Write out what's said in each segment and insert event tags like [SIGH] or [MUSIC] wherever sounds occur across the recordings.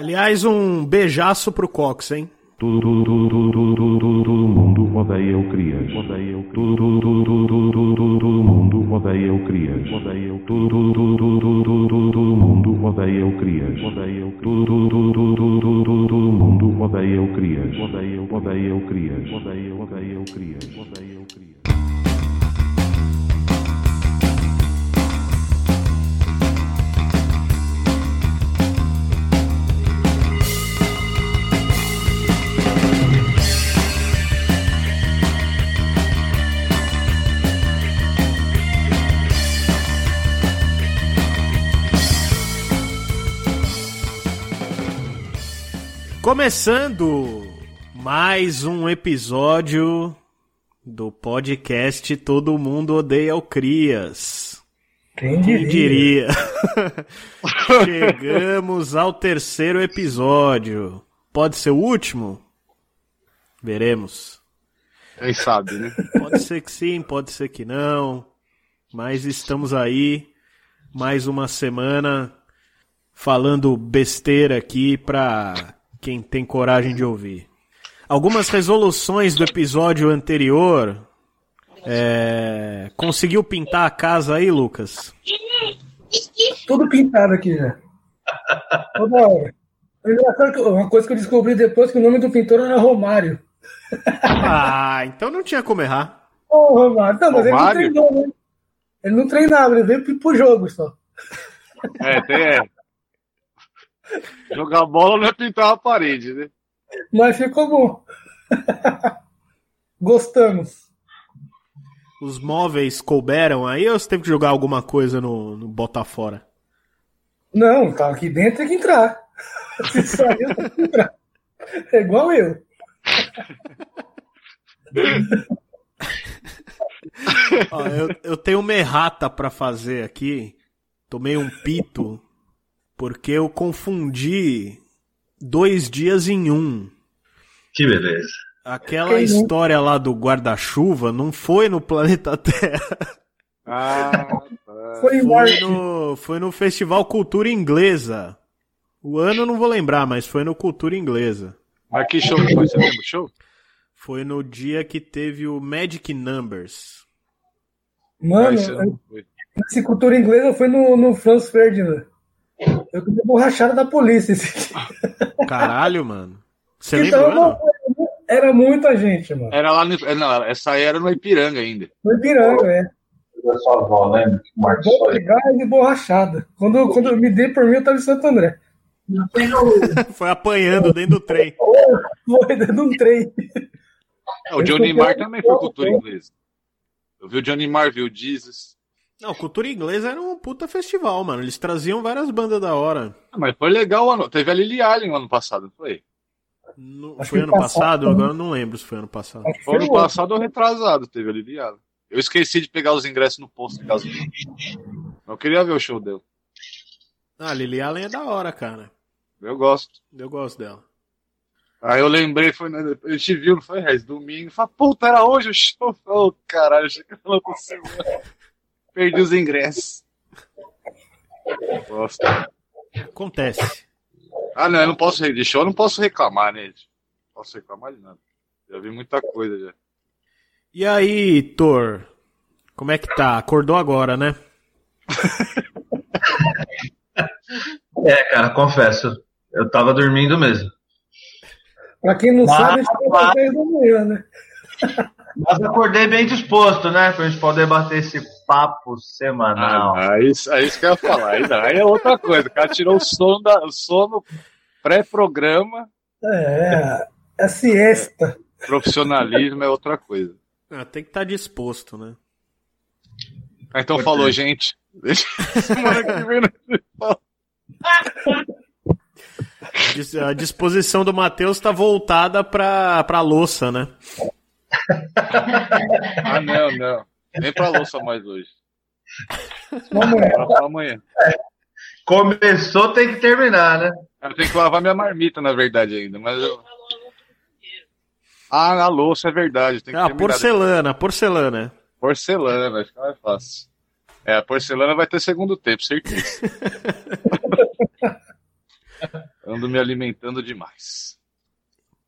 Aliás, um beijaço pro Cox, hein? Todo, todo, todo, todo, todo, todo, mundo odeia o Crias. Todo, todo, todo, todo, todo, todo mundo odeia o Crias. Todo, todo, todo, todo, todo, todo, mundo odeia o Crias. Todo, todo, todo, todo, todo, todo, mundo odeia o Crias. Odeia o Crias. Odeia o Crias. Odeia o Crias. Começando mais um episódio do podcast Todo Mundo Odeia o Crias. Quem Quem diria? diria? [LAUGHS] Chegamos ao terceiro episódio. Pode ser o último? Veremos. Quem sabe, né? Pode ser que sim, pode ser que não. Mas estamos aí, mais uma semana, falando besteira aqui pra quem tem coragem de ouvir. Algumas resoluções do episódio anterior. É... Conseguiu pintar a casa aí, Lucas? Tudo pintado aqui já. Toda hora. Engraçado que- Uma coisa que eu descobri depois que o nome do pintor era Romário. Ah, então não tinha como errar. Ô, Romário. Não, mas Romário? ele não treinou, né? Ele não treinava, ele veio pro- pro jogo só. É, tem, é. [LAUGHS] Jogar bola não é pintar a parede, né? Mas ficou bom. [LAUGHS] Gostamos. Os móveis couberam aí ou você teve que jogar alguma coisa no, no Botafora? Não, tá aqui dentro tem que entrar. Se sair, tem que entrar. É igual eu. [LAUGHS] Ó, eu, eu tenho uma errata pra fazer aqui. Tomei um pito porque eu confundi dois dias em um. Que beleza. Aquela Quem não? história lá do guarda-chuva não foi no planeta [LAUGHS] Terra. Ah. Foi Foi no, foi no Festival Cultura Inglesa. O ano eu não vou lembrar, mas foi no Cultura Inglesa. Mas que show que foi? Você lembra o show? Foi no dia que teve o Magic Numbers. Mano, essa cultura inglesa foi no, no Franz Ferdinand. Eu tomei borrachada da polícia esse dia. Caralho, mano. Você lembra Então, ano? não, era muita gente, mano. Era lá no. Não, essa aí era no Ipiranga ainda. Foi Ipiranga, é. Da sua avó, lembra? Bom foi. pegar e borrachada. Quando, quando eu me dei por mim, eu tava em Santo André. [LAUGHS] Foi apanhando dentro do trem. Foi dentro de um trem. É, o Johnny Marr também foi cultura inglesa. Eu vi o Johnny Marr, vi o Jesus. Não, Cultura Inglesa era um puta festival, mano. Eles traziam várias bandas da hora. Ah, mas foi legal o ano. Teve a Lily Allen o ano passado, não foi? No- foi ano passado, passado? né? Agora eu não lembro se foi ano passado. Acho que Foi ano passado ou retrasado, teve a Lily Allen. Eu esqueci de pegar os ingressos no posto de gasolina. Eu queria ver o show dele. Ah, Lily Allen é da hora, cara. Eu gosto. Eu gosto dela. Aí eu lembrei, foi, na- a gente viu, não foi, Rez? Domingo. Falei, puta, era hoje o show. Ô, caralho, achei que ela conseguiu. Perdi os ingressos. Gosto. Acontece. Ah, não, eu não posso, de show eu não posso reclamar, né? gente? Não posso reclamar de nada. Já vi muita coisa já. E aí, Thor? Como é que tá? Acordou agora, né? [LAUGHS] É, cara, confesso. Eu tava dormindo mesmo. Pra quem não Mas- sabe, 10 da manhã, né? Mas acordei bem disposto, né? Pra gente poder bater esse papo semanal. Ah, aí, aí isso que eu ia falar. Aí, aí é outra coisa. O cara tirou o sono, da, o sono pré-programa, É, é siesta. profissionalismo é outra coisa. Ah, tem que estar disposto, né? Ah, então falou, gente. Deixa semana que vem. A disposição do Matheus tá voltada pra, pra louça, né? Ah, não, não. Nem pra louça mais hoje. Pra amanhã. Começou, tem que terminar, né? Eu tenho que lavar minha marmita, na verdade, ainda. Mas eu... Ah, na louça é verdade. Tem que Ah, porcelana, porcelana. Porcelana, vai ficar mais fácil. É, a porcelana vai ter segundo tempo, certeza. [LAUGHS] Ando me alimentando demais.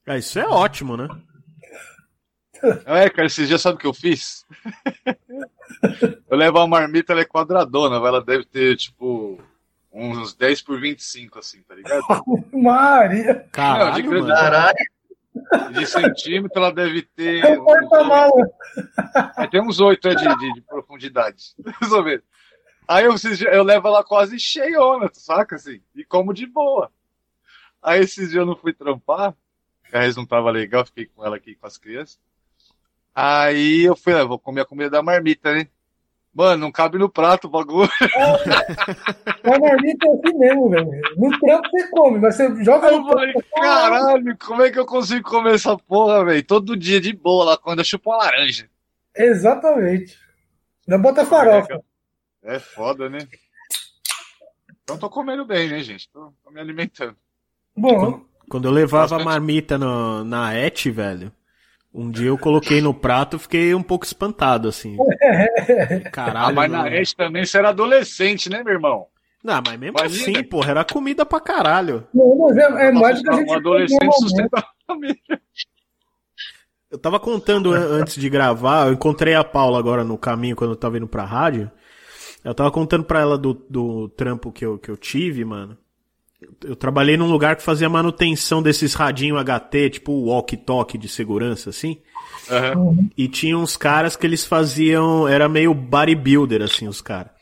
Ah, isso é ótimo, né? É, cara, esses dias sabe o que eu fiz? eu levo a marmita, ela é quadradona, ela deve ter, tipo, uns 10 por 25, assim, tá ligado? [LAUGHS] Maria. Não, de Caralho, grande- mano. Caralho. De centímetro, ela deve ter. É um porta-mala. É, tem uns 8 é, de, de, de profundidade. [LAUGHS] Mais ou menos. Aí eu, eu levo ela quase cheiona, saca assim? E como de boa. Aí esses dias eu não fui trampar, a Rez não tava legal, fiquei com ela aqui com as crianças. Aí eu fui, ah, vou comer a comida da marmita, né? Mano, não cabe no prato o bagulho. A marmita é assim mesmo, velho. No trampo você come, mas você joga eu no falei, prato. caralho, como é que eu consigo comer essa porra, velho? Todo dia de boa lá, quando eu chupo uma laranja. Exatamente. Ainda bota farofa. É foda, né? Então tô comendo bem, né, gente? Tô, tô me alimentando. Bom, Quando eu levava a marmita no- na ET, velho, um dia eu coloquei no prato e fiquei um pouco espantado, assim. [LAUGHS] Caralho. ah, mas na rede também você era adolescente, né, meu irmão? Não, mas mesmo Imagina. assim, porra, era comida pra caralho. não, mas é, é mais do que a um gente come adolescente normalmente. sustenta a família. Eu tava contando an- antes de gravar, eu encontrei a Paula agora no caminho quando eu tava indo pra rádio. Eu tava contando pra ela do, do trampo que eu, que eu tive, mano. Eu, trabalhei num lugar que fazia manutenção desses radinho HT, tipo walkie-talkie de segurança, assim. Aham. E tinha uns caras que eles faziam. Era meio bodybuilder, assim, os caras.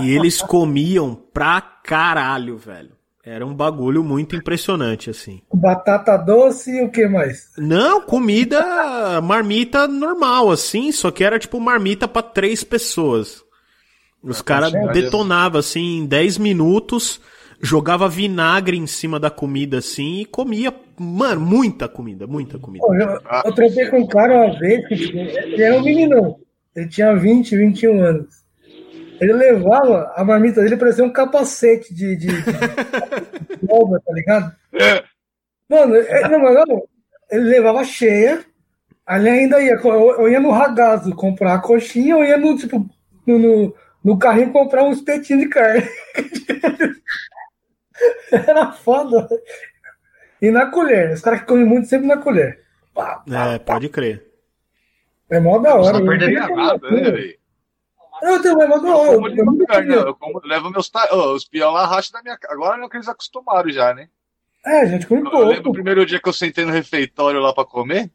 E eles comiam pra caralho, velho. Era um bagulho muito impressionante, assim. Batata doce e o que mais? Não, comida marmita normal, assim, só que era tipo marmita pra três pessoas. Os caras cheio. detonavam, assim, em 10 minutos, jogava vinagre em cima da comida, assim, e comia, mano, muita comida, muita comida. Pô, eu, eu tropei com um cara uma vez, que ele era um meninão. Ele tinha 20, 21 anos. Ele levava a marmita dele parecia um capacete de, de, de, de obra, tá ligado? Mano, é- não, não, ele levava cheia, ali ainda ia, eu, eu ia no ragazo comprar a coxinha, eu ia no, tipo, no, no, no carrinho comprar um espetinho de carne. [LAUGHS] Era foda. E na colher, os caras que comem muito sempre na colher. Pá, pá, É, pode crer. é mó da hora. Não eu perder Nada, né, velho? Eu também, mas não, eu, como eu. Eu como, levo meus. Ta... Ô, os peão lá racham da minha cara. Agora não que eles acostumaram já, né? É, a gente come Eu lembro o pouco. primeiro dia que eu sentei no refeitório lá pra comer.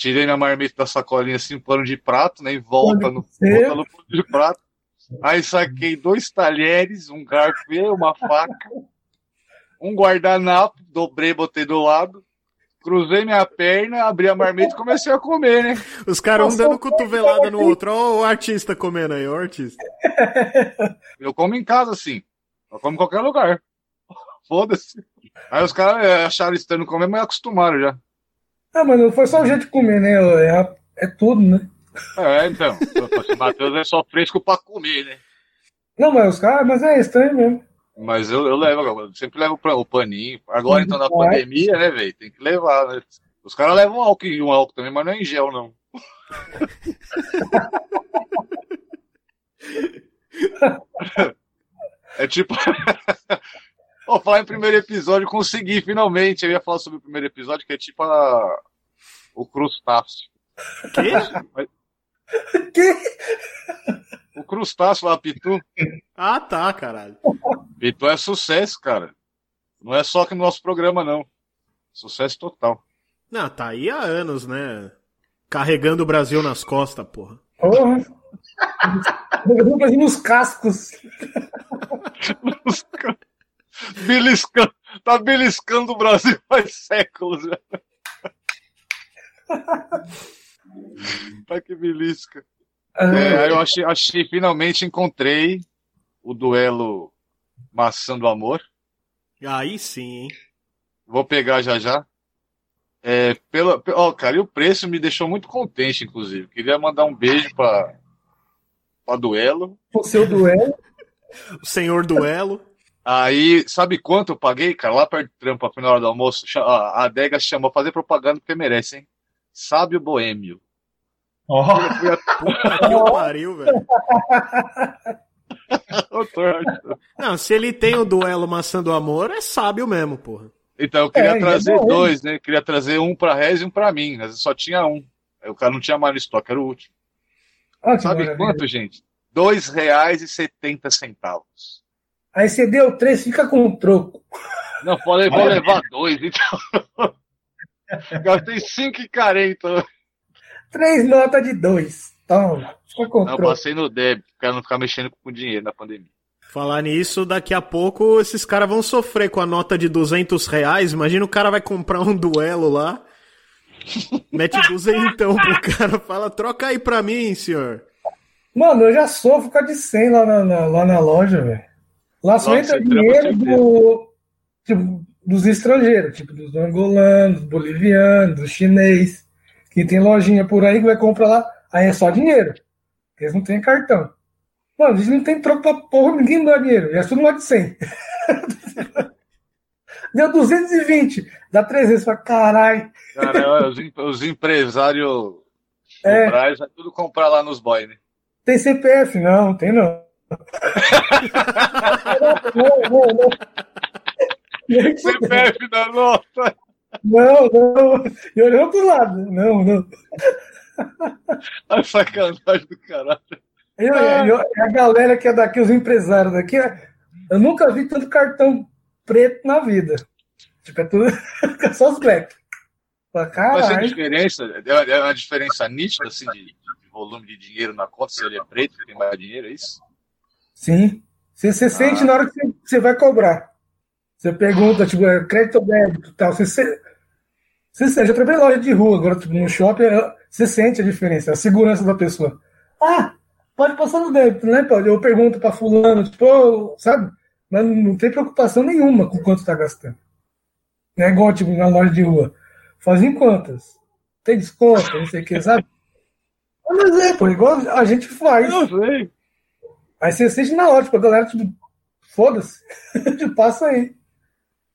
Tirei minha marmita da sacolinha assim, pano de prato, né? E volta no, volta no pano de prato. Aí saquei dois talheres, um garfo e uma faca, um guardanapo, dobrei, botei do lado, cruzei minha perna, abri a marmita e comecei a comer, né? Os caras um dando cotovelada no outro. Ó, o artista comendo aí, ó, o artista. [LAUGHS] Eu como em casa, assim. Eu como em qualquer lugar. Foda-se. Aí os caras é, acharam estranho comer, mas acostumaram já. Ah, mas não foi só o jeito de comer, né? É, é tudo, né? É, então. O Matheus é só fresco pra comer, né? Não, mas os caras, mas é estranho mesmo. Mas eu, eu levo, eu sempre levo pra- o paninho. Agora, então, na pandemia, né, velho? Tem que levar, né? Os caras levam álcool e um álcool também, mas não é em gel, não. é tipo. [LAUGHS] Vou falar em primeiro episódio, consegui finalmente. Eu ia falar sobre o primeiro episódio, que é tipo a... o crustáceo. Que? [LAUGHS] Que? O crustáceo lá, Pitu. Ah, tá, caralho. Pitu é sucesso, cara. Não é só que no nosso programa, não. Sucesso total. Não, tá aí há anos, né? Carregando o Brasil nas costas, porra. Porra. Eu fazia nos cascos. Os ca- Beliscando, tá beliscando o Brasil faz séculos tá que belisca. É, aí eu achei, achei, finalmente encontrei o duelo Maçã do Amor. Aí sim, hein? Vou pegar já já. É, ó, cara, e o preço me deixou muito contente, inclusive. Queria mandar um beijo pra, pra duelo. o seu duelo. O senhor duelo. Aí, sabe quanto eu paguei, cara? Lá perto do trampo, na hora do almoço, a adega chamou fazer propaganda porque merece, hein? Sábio Boêmio. Ó, Puta que pariu, velho. [LAUGHS] Não, se ele tem o duelo Maçã do Amor, é sábio mesmo, porra. Então eu queria É, trazer é dois, né? Queria trazer um pra Rez e um pra mim, mas só tinha um. O cara não tinha mais no estoque, era o último. Que Sabe maravilha. quanto, gente? Dois reais e setenta centavos. Aí você deu três, fica com um troco. Não, pode, vou levar dois, então. [LAUGHS] [LAUGHS] Gastei cinco e quarenta. Três notas de dois. Toma, fica com um Não, passei no débito, pra não ficar mexendo com dinheiro na pandemia. Falar nisso, daqui a pouco esses caras vão sofrer com a nota de 200 reais. Imagina o cara vai comprar um duelo lá, [LAUGHS] mete duzentão pro cara, fala, troca aí pra mim, senhor. Mano, eu já sofro com a de 100 lá na, na- lá na loja, velho. Lá só Nossa, entra dinheiro do, tipo, dos estrangeiros, tipo dos angolanos, bolivianos, dos chinês. Que tem lojinha por aí que vai comprar lá, aí é só dinheiro. Eles não têm cartão. Mano, eles não tem troco pra porra, ninguém dá dinheiro. É tudo lá de 100. [LAUGHS] Deu 220, dá 300 pra caralho. Cara, os, os empresários É. do Braz vai tudo comprar lá nos boy, né? Tem CPF? Não, tem [LAUGHS] não. não, não, não. Nem CPF da nota. Não, não. E olhando pro lado. Não, não. A sacanagem do caralho. Eu, eu- a galera que é daqui, os empresários daqui, eu nunca vi tanto cartão preto na vida. Tipo, é tudo. [LAUGHS] é só os black. Fala, Mas tem Caralho. diferença? É é uma diferença nítida, assim, de, de volume de dinheiro na conta, se ele é preto, tem mais dinheiro, é isso? Sim. Você, você sente na hora que você, você vai cobrar. Você pergunta, tipo, é crédito ou débito tal. Você, você sente. Eu trabalhei loja de rua, agora, tipo, no shopping, eu- você sente a diferença, a segurança da pessoa. Ah, pode passar no débito, né? Pode. Eu pergunto pra fulano, tipo, sabe? Mas não tem preocupação nenhuma com quanto tá gastando. Não é igual, tipo, na loja de rua. Fazem quantas? Tem desconto, não sei o que, sabe? Mas é, pô, igual a gente faz. Eu sei. Aí você sente na hora, tipo, a galera, tipo, foda-se, [LAUGHS] passa aí.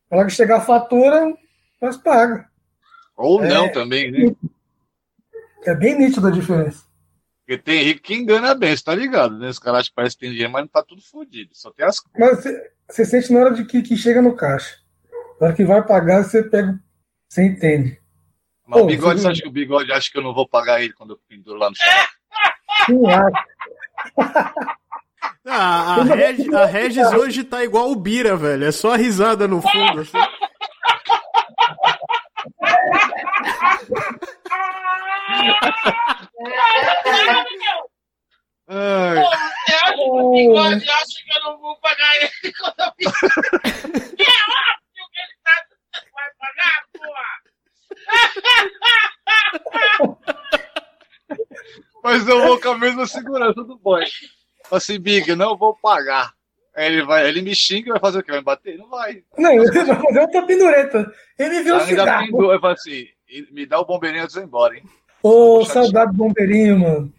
Na hora que chegar a fatura, nós paga. Ou É. não também, né? É bem nítido a diferença. Porque tem rico que engana bem, você tá ligado, né? Os caras acham que parece que tem dinheiro, mas não tá tudo fodido. Só tem as Mas você, sente na hora de que, que chega no caixa. Na hora que vai pagar, você pega, você entende. Mas o Pô, bigode, você- acha que o bigode acha que eu não vou pagar ele quando eu penduro lá no chão? [LAUGHS] Sim, acha. Ah, a, Reg- a Regis hoje tá igual o Bira, velho. É só a risada no fundo. assim. Ai, Você acha que o bigode acha que eu não vou pagar ele quando eu fiz? É óbvio que ele tá vai pagar, porra! mas eu vou com a mesma segurança do boy. Fala Assim, Big, não vou pagar. Aí ele vai, ele me xinga e vai fazer o quê? Vai me bater? Não vai. Não, ele vai fazer outra pendureta. Ele viu o cigarro. pendura, eu falo assim, "E- me dá o bombeirinho antes de eu ir embora, hein? Ô, saudade do bombeirinho, mano.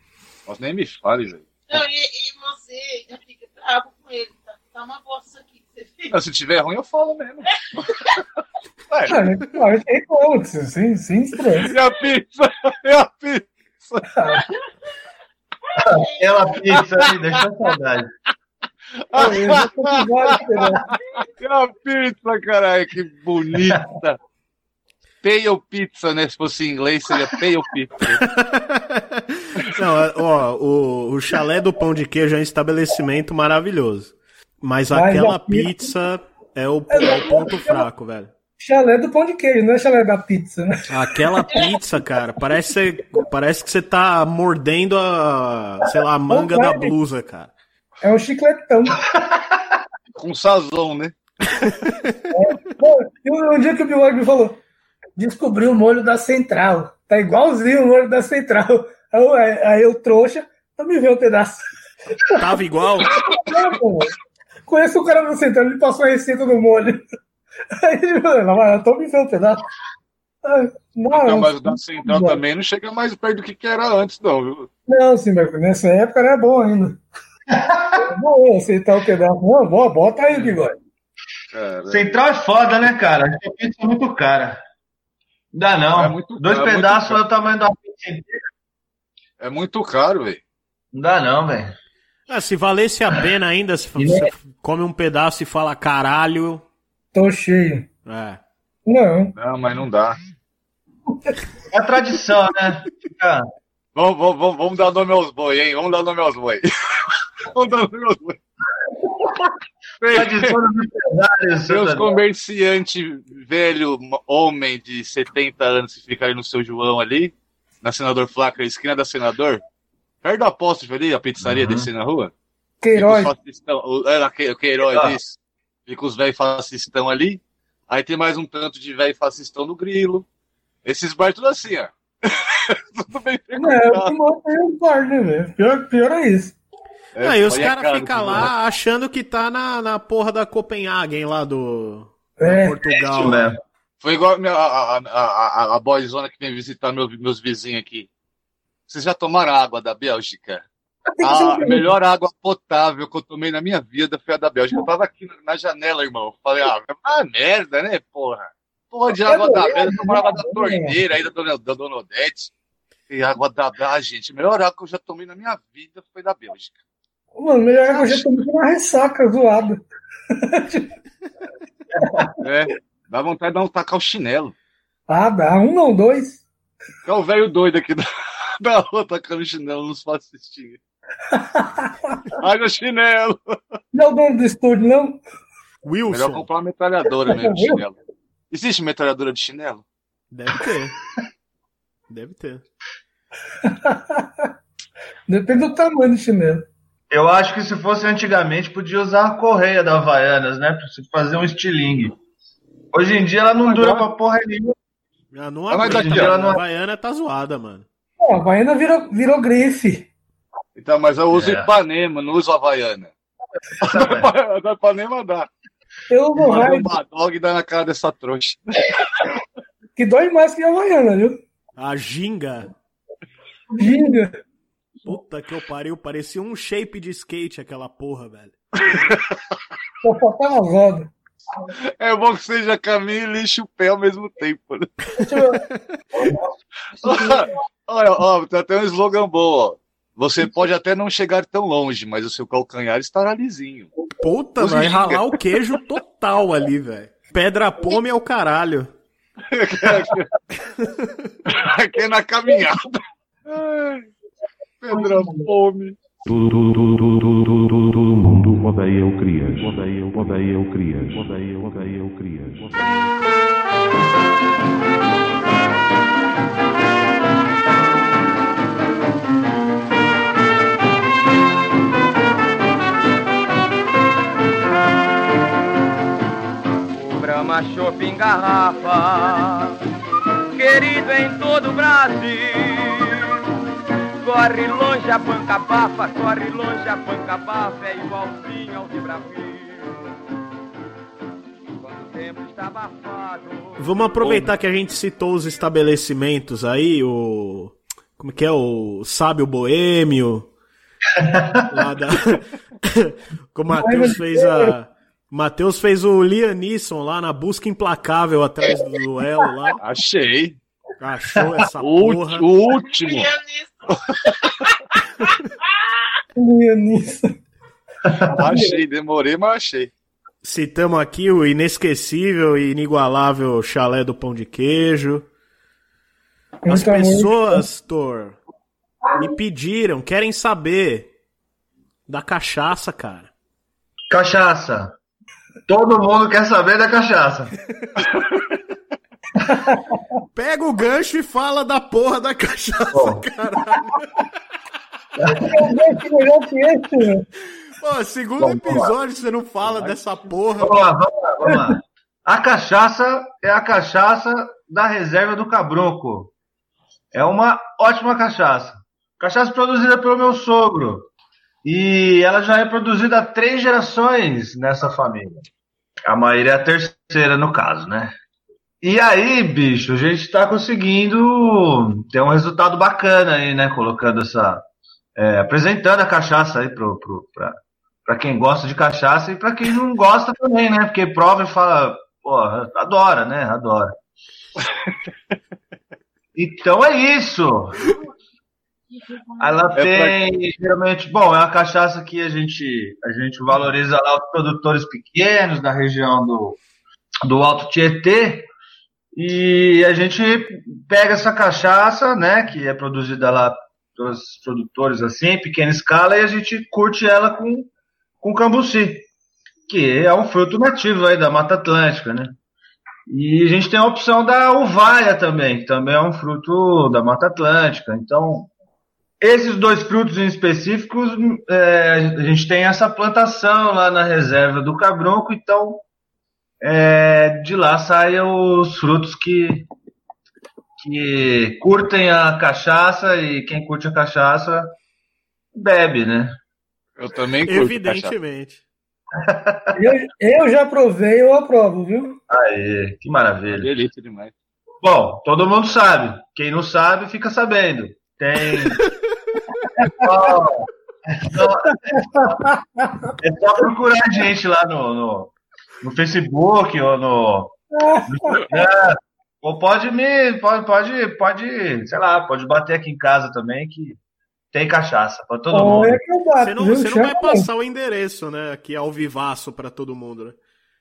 Nossa, nem me fale, velho. Não, e, e você ainda fica bravo com ele. Tá, tá uma bosta aqui que você fez. Não, Se tiver ruim, eu falo mesmo. [LAUGHS] Ué, Ah, a gente reclama, sem, sem estresse. e a pizza? E a pizza? Aquela pizza aí, deixou saudade. Eu já tô com [LAUGHS] várias esperanças. E a pizza, caralho, que bonita. Pale pizza, né? Se fosse em inglês, seria pale pizza. [LAUGHS] Não, é, ó, o, o chalé do pão de queijo é um estabelecimento maravilhoso. Mas Mas aquela pizza- pizza é o, é o ponto fraco, velho. Chalé do pão de queijo, não é chalé da pizza, né? Aquela [LAUGHS] pizza, cara, parece, parece que você tá mordendo a, sei lá, a manga da blusa, cara. É um chicletão. [LAUGHS] Com sazão, né? [LAUGHS] Pô, e um, dia que o Bigode me falou, descobri o molho da Central. Tá igualzinho o molho da Central. Aí eu, aí eu trouxa, eu me vê um pedaço. Tava igual? Não, pô. Conheço o cara da Central, ele passou a receita do molho. Aí então me vê um pedaço. Não, Não, mas o da Central também não chega mais perto do que, que era antes, não, viu? não, sim, mas nessa época era bom ainda. É [LAUGHS] bom aceitar o pedaço. Não, bom, bota aí, Bigode. Cara, Central é foda, né, cara? A pizza é muito cara. Não dá não. É muito- Dois é pedaços é o tamanho da é muito caro, velho. Não dá não, velho. Ah, se valesse a pena ainda, se você come um pedaço e fala caralho. Tô cheio. É. Não. Não, mas não dá. É a tradição, né? Vamos, vamos, vamos, dar nome aos boi, hein? Vamos dar nome aos boi. [LAUGHS] vamos dar nome aos boi. Tradição dos empresários. Seus comerciantes velho, homem de 70 anos que fica ali no seu João ali, na Senador Flaca, esquina da Senador, perto do apóstolo ali, a pizzaria Uhum. descendo na rua. Queiroz. Era que- o Queiroz, isso. Fica os velhos fascistão ali. Aí tem mais um tanto de velho fascistão no grilo. Esses bar tudo assim, ó. [LAUGHS] tudo bem Não, é o frequentado. que mantém o bar, né, velho? Pior, pior é isso. É, Aí os a caras cara ficam lá achando que tá na, na porra da Copenhagen lá do É. Portugal. Isso mesmo. Foi igual a, minha- a, a, a, a, a boyzona que vem visitar meu- meus vizinhos aqui. Vocês já tomaram água da Bélgica? A melhor água potável que eu tomei na minha vida foi a da Bélgica. Eu tava aqui na janela, irmão. Falei, ah, ah merda, né, porra? Porra de água da Bélgica, eu tomava água da torneira aí da dona, da dona Odete. E água da Ah, gente, a melhor água que eu já tomei na minha vida foi da Bélgica. Mano, melhor é que eu já tomei uma ressaca zoada. [LAUGHS] É, dá vontade de dar um tacar o chinelo. Ah, dá. Um não, dois. É o velho doido aqui da, [LAUGHS] da rua tacando chinelo nos fascistinhos. [LAUGHS] Ai, meu chinelo! Não é o dono do estúdio, não? Melhor Wilson. comprar uma metralhadora mesmo de [LAUGHS] chinelo. Existe metralhadora de chinelo? Deve ter. Deve ter. [LAUGHS] Depende do tamanho do chinelo. Eu acho que se fosse antigamente, podia usar a correia da Havaianas, né? Pra fazer um estilingue. Hoje em dia ela não dura pra porra nenhuma. Não Ah, mas aguenta, ela não- A Baiana tá zoada, mano. Pô, a Baiana virou, virou grife. Então, mas eu uso É. Ipanema, não uso Havaiana. A da [LAUGHS] Ipanema dá. Eu uso Mas raio o Badog dá na cara dessa trouxa. que dói mais que a Havaiana, viu? A ginga. Ginga. Puta que eu pariu. Parecia um shape de skate aquela porra, velho. Só faltava as rodas. É bom que seja caminho e lixe o pé ao mesmo tempo. né? [LAUGHS] Olha, ó, tem até um slogan bom, ó. Você pode até não chegar tão longe, mas o seu calcanhar estará lisinho. Puta, Os vai ralar o queijo total ali, velho. Pedra pome é o caralho. Aqui é na caminhada. Ai, Pedra tudo, todo mundo odeia o Crias. Odeia, o- odeia o Crias. Odeia, odeia o Crias. Brahma Shopping Garrafa, querido em todo o Brasil. Corre longe a banca bafa, corre longe a banca bafa, é igualzinho ao está abafado. Vamos aproveitar que a gente citou os estabelecimentos aí, o. Como que é? O Sábio Boêmio. [LAUGHS] lá da. [LAUGHS] que o Matheus fez a. Matheus fez o Liam Neeson lá na busca implacável atrás do duelo lá. Achei. Achou essa [LAUGHS] O, porra. o último. Lianissa. [LAUGHS] Achei, demorei, mas achei. Citamos aqui o inesquecível e inigualável chalé do pão de queijo. As pessoas, Thor, me pediram, querem saber da cachaça, cara. Cachaça. Todo mundo quer saber da cachaça. [LAUGHS] Pega o gancho e fala da porra da cachaça, Bom. caralho. Que melhor que esse, velho. Pô, segundo Vamos lá. episódio você não fala dessa porra. Vamos lá, vamos lá, vamos lá. A cachaça é a cachaça da reserva do Cabroco. É uma ótima cachaça. Cachaça produzida pelo meu sogro. E ela já é produzida há três gerações nessa família. A Maíra é a terceira, no caso, né? E aí, bicho, a gente tá conseguindo ter um resultado bacana aí, né? Colocando essa. é, apresentando a cachaça aí pro, pro, pra, pra quem gosta de cachaça e pra quem não gosta também, né? Porque prova e fala, pô, adora, né? Adora. [LAUGHS] Então é isso. Ela É tem, geralmente, bom, é uma cachaça que a gente, a gente valoriza lá os produtores pequenos da região do, do Alto Tietê. E a gente pega essa cachaça, né, que é produzida lá pelos produtores assim, em pequena escala, e a gente curte ela com, com cambuci, que é um fruto nativo aí da Mata Atlântica, né? E a gente tem a opção da uvaia também, que também é um fruto da Mata Atlântica. Então, esses dois frutos em específicos, é, a gente tem essa plantação lá na reserva do Cabronco, então é, de lá saem os frutos que, que curtem a cachaça e quem curte a cachaça bebe, né? Eu também curto cachaça. Evidentemente. Eu, eu já provei, eu aprovo, viu? Aê, que maravilha. Delícia demais. Bom, todo mundo sabe. Quem não sabe, fica sabendo. Tem. [LAUGHS] É, só, é só procurar a gente lá no, no, no Facebook ou no, no Instagram. Ou pode me. Pode, pode, pode, sei lá, pode bater aqui em casa também que tem cachaça pra todo mundo. Que eu bato, Você não, você não vai passar o endereço, né? Aqui ao vivaço pra todo mundo, né?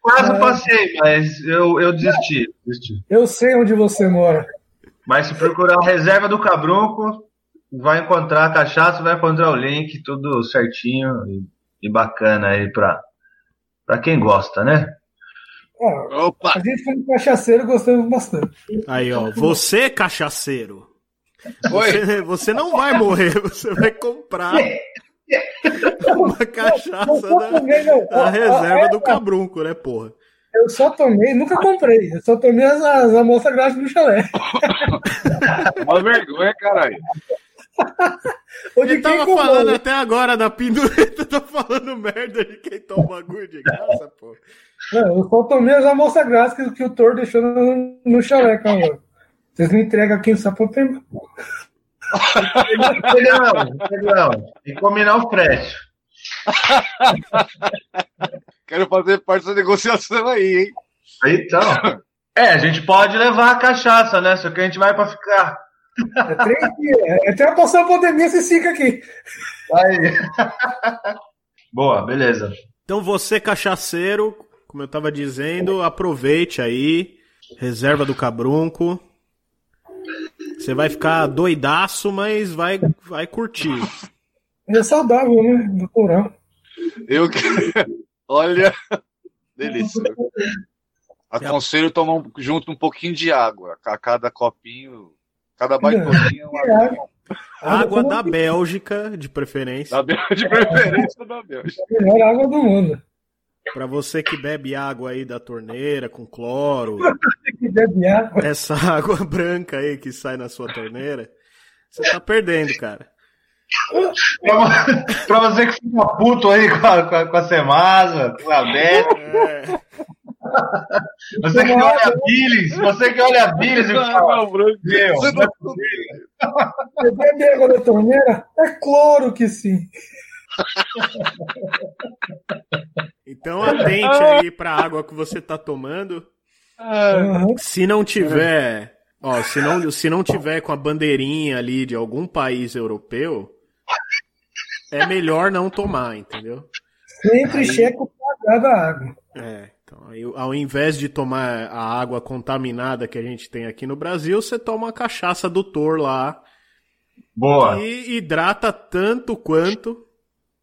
Quase passei, mas eu, eu desisti, desisti. Eu sei onde você mora. Mas se procurar a reserva do Cabrunco, vai encontrar a cachaça, vai encontrar o link, tudo certinho e, e bacana aí pra, pra quem gosta, né? Ó, Opa! a gente como cachaceiro gostamos bastante. Aí, ó. Você, cachaceiro. Oi! Você, você não vai morrer, você vai comprar uma cachaça da, tomei, não. da ó, reserva do essa cabrunco, né, porra? Eu só tomei, nunca comprei. Eu só tomei as, as amostras grátis do chalé. [LAUGHS] Uma vergonha, caralho. Ou de Ele quem tava comprou. falando até agora da pendureta, [LAUGHS] tá falando merda de quem toma bagulho de graça, pô. Não, eu só tomei as amostras grátis que, o Thor deixou no, no chalé, calma. Vocês me entregam aqui pra pegar. Não, não. E combinar o frete. [LAUGHS] Quero fazer parte dessa negociação aí, hein? Então. É, a gente pode levar a cachaça, né? Só que a gente vai pra ficar. É três dias. É, Até passar a pandemia, vocês ficam aqui. Aí. [LAUGHS] Boa, beleza. Então você, cachaceiro, como eu tava dizendo, aproveite aí, reserva do cabrunco. Você vai ficar doidaço, mas vai, vai curtir. É saudável, né? Natural. Eu que. [LAUGHS] Olha. Delícia. [LAUGHS] Aconselho tomar um- junto um pouquinho de água. A cada copinho. Cada baitolinha é uma É água. Água da Bélgica, de preferência. Da de preferência da Bélgica. a melhor água do mundo. Pra você que bebe água aí da torneira com cloro, [LAUGHS] água. essa água [LAUGHS] branca aí que sai na sua torneira, você tá perdendo, cara. Pra, você que fica puto aí com a, com a, com a Semasa, com a Beth, É, você que olha a Billings, você que olha a Billings e fala, meu, Você não é bebe água da torneira? É cloro que sim. Então atente aí pra água que você tá tomando. Se não tiver, ó, se não, se não tiver com a bandeirinha ali de algum país europeu, é melhor não tomar, entendeu? Sempre Aí- checa o pH da água. É, então aí, ao invés de tomar a água contaminada que a gente tem aqui no Brasil, você toma a cachaça do Thor lá Boa. e hidrata tanto quanto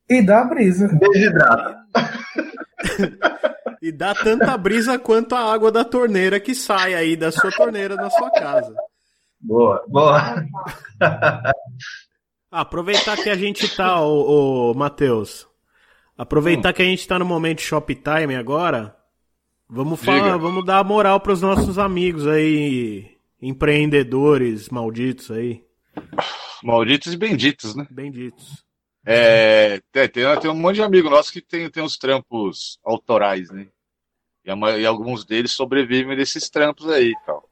E dá brisa. Desidrata. [LAUGHS] e dá tanta brisa quanto a água da torneira que sai aí da sua torneira na sua casa. Boa, boa. [LAUGHS] Aproveitar que a gente tá, ô, ô Matheus. Aproveitar que a gente tá no momento Shoptime agora. Vamos falar, vamos dar moral pros nossos amigos aí, empreendedores malditos aí, Malditos e benditos, né? benditos. É, tem, tem, um monte de amigo nosso que tem, tem uns trampos autorais, né? E, e alguns deles sobrevivem desses trampos aí e tal.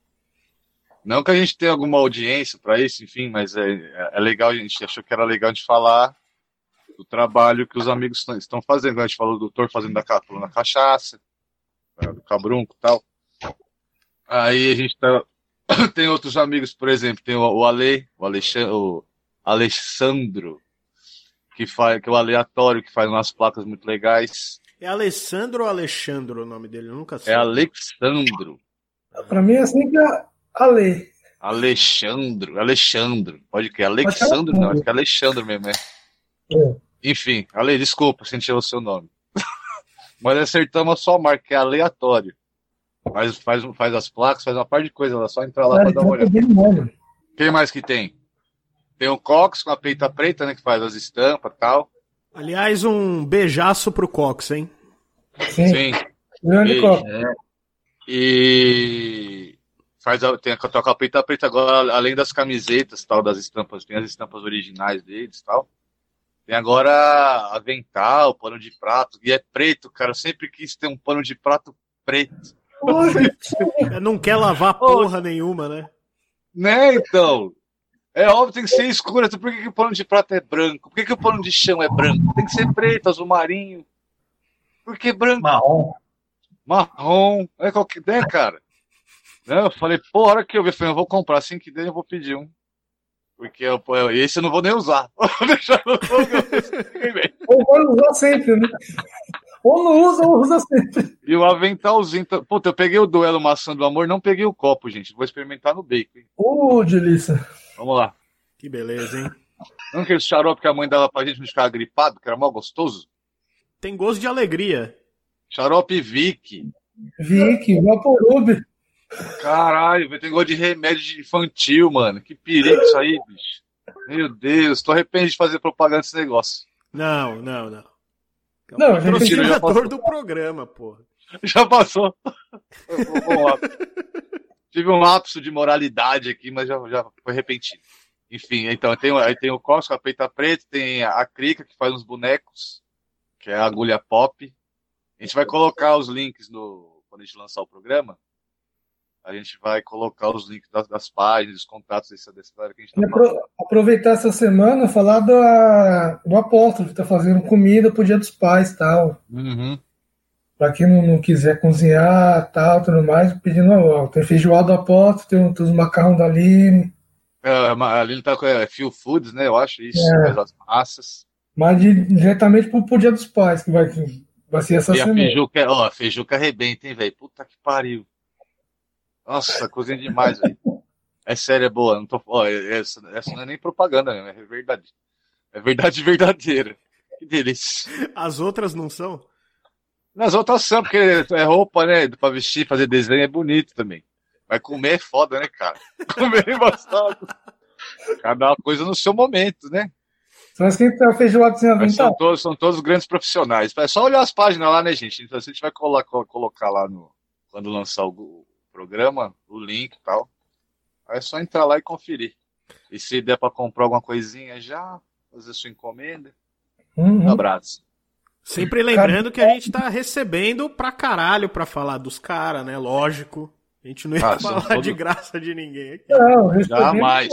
Não que a gente tenha alguma audiência para isso, enfim, mas é, é- é legal, a gente achou que era legal de falar do trabalho que os amigos estão- fazendo. A gente falou do doutor fazendo da, da cachaça, tá, do cabrunco e tal. Aí a gente tá, [COUGHS] tem outros amigos, por exemplo, tem o, o Ale, o Alexandre, o Alessandro, que faz, que é o aleatório, que faz umas placas muito legais. É Alessandro ou Alexandro o nome dele? Eu nunca sei. É Alexandro. Pra mim é sempre a Ale. Alexandro, Alexandro. Pode que Alexandro não, acho que é Alexandre mesmo, é. É. Enfim, Ale, desculpa se encheu o seu nome. [LAUGHS] Mas acertamos só a marca, que é aleatório. Faz, faz, faz as placas, faz uma par de coisa, é só entrar lá pra dar uma olhada. Quem mais que tem? Tem o Cox com a peita preta, né? Que faz as estampas e tal. Aliás, um beijaço pro Cox, hein? Sim. Sim. Grande Beijo. copo. E faz a, tem a, toca a peita preta agora, além das camisetas tal, das estampas, tem as estampas originais deles tal. Tem agora avental, pano de prato, e é preto, cara. Eu sempre quis ter um pano de prato preto. [LAUGHS] Não quer lavar porra nenhuma, né? Né, então? É óbvio, tem que ser escuro. Então Por que, que o pano de prato é branco? Por que, que o pano de chão é branco? Tem que ser preto, azul marinho. Por que branco? Marrom. Marrom. É qualquer ideia, cara. Não, eu falei, pô, a hora que eu vi, eu falei, eu vou comprar. Assim que der, eu vou pedir um. Porque eu, pô, esse eu não vou nem usar. [LAUGHS] Vou deixar no fogo. Ou vai usar sempre, né? Ou não usa, ou usa sempre. E o aventalzinho. tá- Puta, eu peguei o duelo maçã do amor, não peguei o copo, gente. Vou experimentar no bacon. Ô, delícia. Vamos lá. Que beleza, hein? Não aquele xarope que a mãe dava pra gente não ficar gripado, que era mal gostoso? Tem gosto de alegria. Xarope Vic. Vicky, Vaporub. Caralho, tem gosto de remédio infantil, mano. Que perigo isso aí, bicho. Meu Deus, tô arrependido de fazer propaganda desse negócio. Não, não, não. É o Não, a gente patrocinador do programa, porra. Já passou. Tive um lapso de moralidade aqui, mas já, já foi repentino. Enfim, então tem, o- aí tem o Cosco, a peita preta, tem a Crica, que faz uns bonecos, que é a agulha pop. A gente vai colocar os links no. Quando a gente lançar o programa, a gente vai colocar os links das, das páginas, dos contatos dessa, dessa galera que a gente tá apro- aproveitar essa semana falar da, do apóstolo que tá fazendo comida pro Dia dos Pais tal. Uhum. Pra quem não, não quiser cozinhar tal, tudo mais, pedindo ó, tem feijoada do apóstolo, tem, tem os macarrão da Aline, É, mas ali ele tá com é, Feel Foods, né? Eu acho isso, É. as massas. mas de- diretamente pro, pro Dia dos Pais, que vai, vai ser essa E a semana. feijuca, ó, a feijuca arrebenta, hein, velho? Puta que pariu. Nossa, cozinha demais, velho. É sério, é boa. Não tô, ó, essa, essa não é nem propaganda mesmo, é verdade. É verdade [LAUGHS] verdadeira. Que delícia. As outras não são? Nas outras são, porque é roupa, né? Pra vestir, fazer desenho é bonito também. Mas comer é foda, né, cara? [LAUGHS] Comer é embaçado. Cada coisa no seu momento, né? Mas quem tá feijoada sem Mas são todos, são todos grandes profissionais. É só olhar as páginas lá, né, gente? Então a gente vai colocar, colocar lá no. Quando lançar o programa, o link e tal. Aí é só entrar lá e conferir. E se der pra comprar alguma coisinha já, fazer sua encomenda. Uhum. Um abraço. Sempre lembrando que a gente tá recebendo pra caralho pra falar dos caras, né? Lógico. A gente não ia Ah, falar todos- de graça de ninguém aqui. Não, Jamais.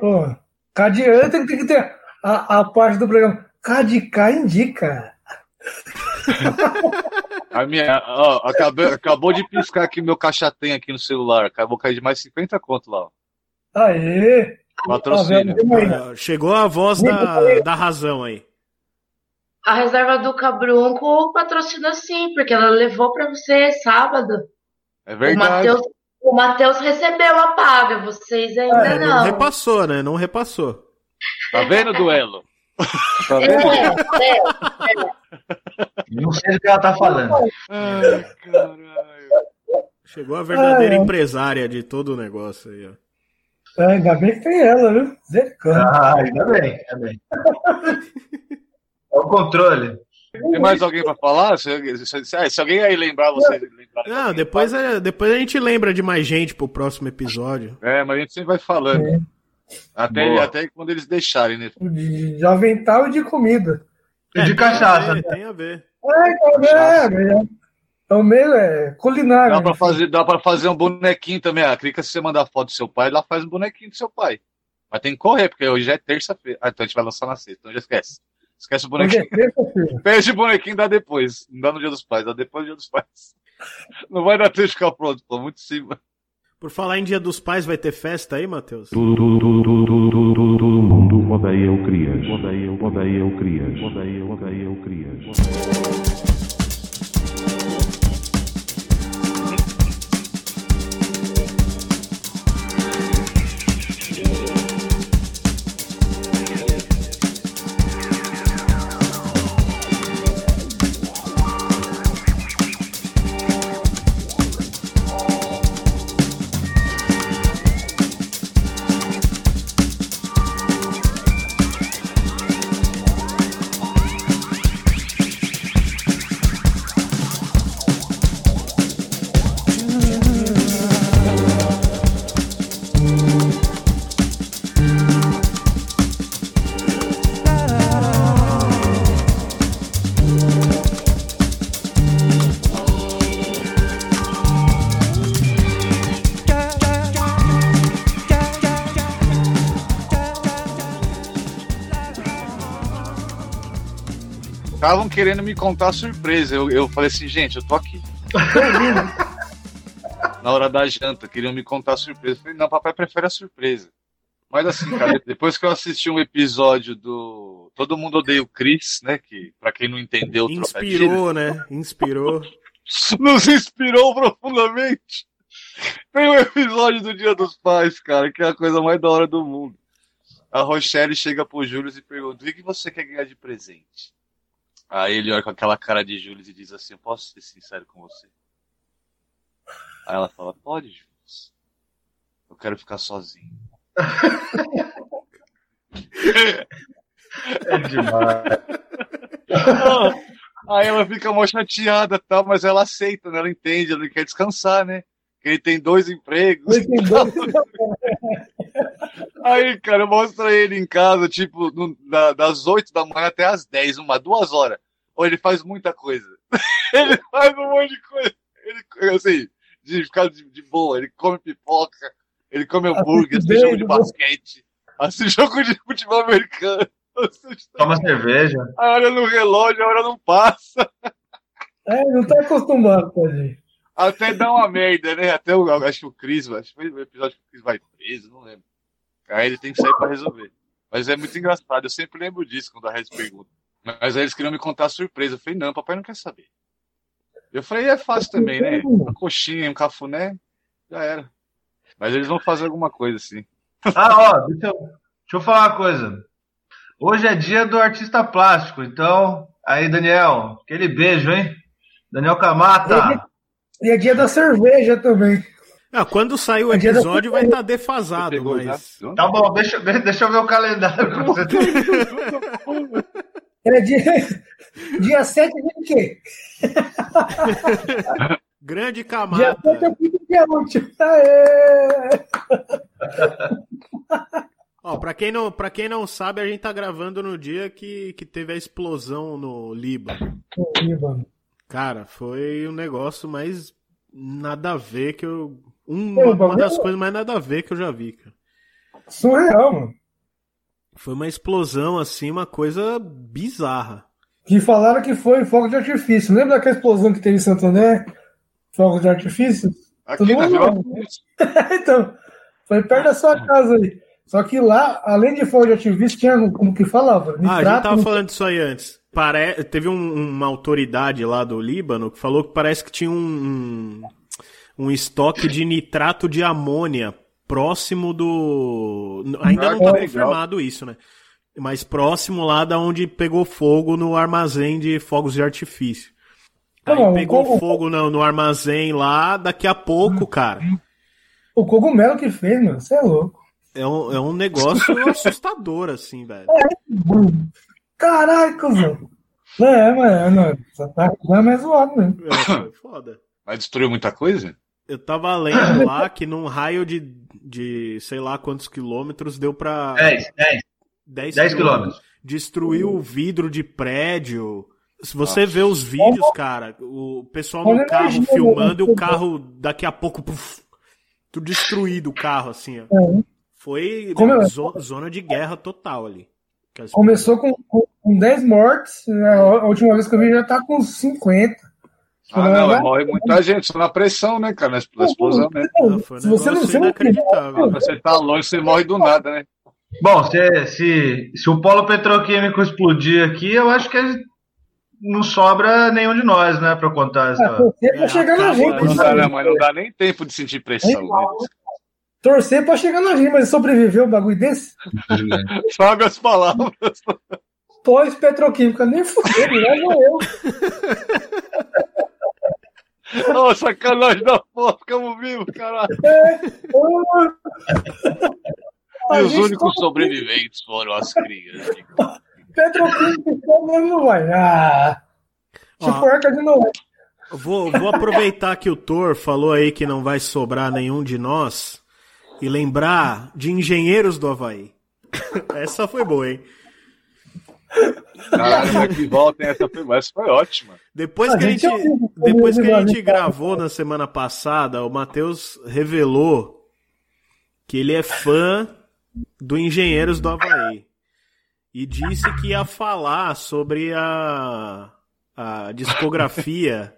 pô. Cadian tem, tem que ter a, a parte do programa. Cadicá indica. [LAUGHS] A minha, ó, acabou, acabou de piscar aqui meu caixa tem aqui no celular. Acabou cair de mais 50 conto lá. ó. Aê! Patrocínio. Tá vendo? Ah, Chegou a voz da, da razão aí. A reserva do Cabrunco patrocina sim, porque ela levou pra você sábado. É verdade. O Matheus recebeu a paga, vocês ainda É, não não. repassou, né? Não repassou. Tá vendo, duelo? [LAUGHS] Tá É, vendo? é. Não sei do que ela tá falando. Ai, caralho. Chegou a verdadeira Ah, empresária de todo o negócio aí, ó. É, ainda bem que tem ela, viu? Zercando. Ah, ainda bem, ainda bem. É o controle. Tem mais alguém pra falar? Se, se- se- ah, se alguém aí lembrar, você lembrar. de Não, depois, é, depois a gente lembra de mais gente pro próximo episódio. É, mas a gente sempre vai falando. É. Até, Boa. até quando eles deixarem, né? De, de avental e de comida. E de tem a cachaça. ver, Tem a ver. É, então, é, é, é o meio é culinário. Dá pra, né? fazer, dá pra fazer um bonequinho também. Ah, clica se você mandar foto do seu pai, ela faz um bonequinho do seu pai. Mas tem que correr, porque hoje é terça-feira. Ah, então a gente vai lançar na sexta, então já esquece. Esquece o é bonequinho. Pede o bonequinho, dá depois. Não dá no dia dos pais, dá depois do dia dos pais. Não vai dar tempo de ficar pronto, pô, muito cima. Por falar em Dia dos Pais, vai ter festa aí, Matheus? Todo, todo, todo, odeia o crias. Odeia, odeia o crias. Odeia, odeia o crias. Estavam querendo me contar surpresa. Eu, eu falei assim, gente, eu tô aqui. [LAUGHS] Na hora da janta, queriam me contar surpresa. Eu falei, não, papai prefere a surpresa. Mas assim, cara, [LAUGHS] depois que eu assisti um episódio do Todo Mundo Odeia o Chris, né? Que, pra quem não entendeu Inspirou, né? Inspirou. [LAUGHS] nos inspirou profundamente. Tem um episódio do Dia dos Pais, cara, que é a coisa mais da hora do mundo. A Rochelle chega pro Júlio e pergunta: o que você quer ganhar de presente? Aí ele olha com aquela cara de Júlio e diz assim: Posso ser sincero com você? Aí ela fala: Pode, Júlio. Eu quero ficar sozinho. [LAUGHS] É demais. Aí ela fica mó chateada, tal, mas ela aceita, né? Ela entende, ela quer descansar, né? Que ele tem dois empregos. [LAUGHS] Aí, cara, mostra ele em casa, tipo, no- da- das 8 da manhã até as 10, uma, duas horas. Ou ele faz muita coisa. [LAUGHS] ele faz um monte de coisa. Ele, assim, de ficar de, de boa. Ele come pipoca, ele come hambúrguer, assiste jogo de basquete, assiste [LAUGHS] jogo de futebol americano. assiste- Toma cerveja. Aí olha no relógio, a hora não passa. É, não tá acostumado, tadinho. Até dá uma merda, né? Até o, acho que o Chris, acho que foi o episódio que o Chris vai preso, não lembro. Aí ele tem que sair pra resolver. Mas é muito engraçado, eu sempre lembro disso quando a Rez pergunta. Mas aí eles queriam me contar a surpresa. Eu falei, não, papai não quer saber. Eu falei, é fácil também, né? Uma coxinha, um cafuné, já era. Mas eles vão fazer alguma coisa assim. Ah, ó, deixa eu, deixa eu falar uma coisa. Hoje é dia do artista plástico, então, aí, Daniel, aquele beijo, hein? Daniel Camata. E é dia da cerveja também. Ah, quando sair o É dia episódio vai estar defasado, Pegou mas. Tá bom, deixa, deixa eu ver o calendário. [LAUGHS] É dia, dia 7 é dia de quê? [LAUGHS] Grande Dia camada. 7 é o quinto dia útil. Aê! Ó, pra quem, não, pra quem não sabe, a gente tá gravando no dia que, que teve a explosão no Líbano. Ih, mano. Cara, foi um negócio mais nada a ver que eu. Pô, Uma, das é- coisas mais nada a ver que eu já vi, cara. Surreal, mano. Foi uma explosão, assim, uma coisa bizarra. Que falaram que foi fogo de artifício. Lembra daquela explosão que teve em Santo André? Fogo de artifício? Aqui Todo na mundo- [LAUGHS] então, foi perto da sua casa aí. Só que lá, além de fogo de artifício, tinha como que falava? Ah, a gente tava falando disso aí antes. Pare... Teve um- uma autoridade lá do Líbano que falou que parece que tinha um, um, um estoque de nitrato de amônia próximo do. Ainda Ah, não que tá confirmado isso, né? Mas próximo lá da onde pegou fogo no armazém de fogos de artifício. Aí Não, pegou como- fogo no, no armazém lá, daqui a pouco, cara. O cogumelo que fez, mano. Você é louco. É um, é um negócio [LAUGHS] assustador, assim, velho. Caralho, cuzão. É, mano, não. Só tá não é mais zoado mesmo. É, foi [COUGHS] foda. Mas destruiu muita coisa? Eu tava lendo lá que num raio de, de sei lá quantos quilômetros deu pra 10, 10, 10, 10 quilômetros. Destruiu o vidro de prédio. Se você vê os vídeos, cara, o pessoal no carro filmando e né? o carro daqui a pouco, puf, tudo destruído o carro, assim, ó. É. Foi Como é? zo- zona de guerra total ali. Começou com, com, com 10 mortes. né? A última vez que eu vi já tá com 50. Ah, não, morre muita gente, só na pressão, né, cara? Na explosão, né? Não, foi um Se você não você não inacreditável. Você tá longe, você morre do nada, né? Bom, se, se, se o polo petroquímico explodir aqui, eu acho que não sobra nenhum de nós, né, pra contar essa. Ah, pra É, chegar na acaba, gente. Não dá, né, mas não dá nem tempo de sentir pressão. né? Torcer pra chegar na gente, mas sobreviver um bagulho desse? [LAUGHS] Sabe as palavras. Pós-petroquímica, nem fudeu, leva eu. Ô, sacanagem da porra, ficamos vivos, caralho. A E os únicos tá- sobreviventes foram as crias. Petroquímica, então, mas não vai. Ah, se novo. Vou, vou aproveitar que o Thor falou aí que não vai sobrar nenhum de nós e lembrar de Engenheiros do Havaí. [LAUGHS] Essa foi boa, hein? Caralho, que volta essa foi, essa foi ótima. Depois A que a gente depois que a gente gravou na semana passada, o Matheus revelou que ele é fã do Engenheiros do Havaí. E disse que ia falar sobre a, a discografia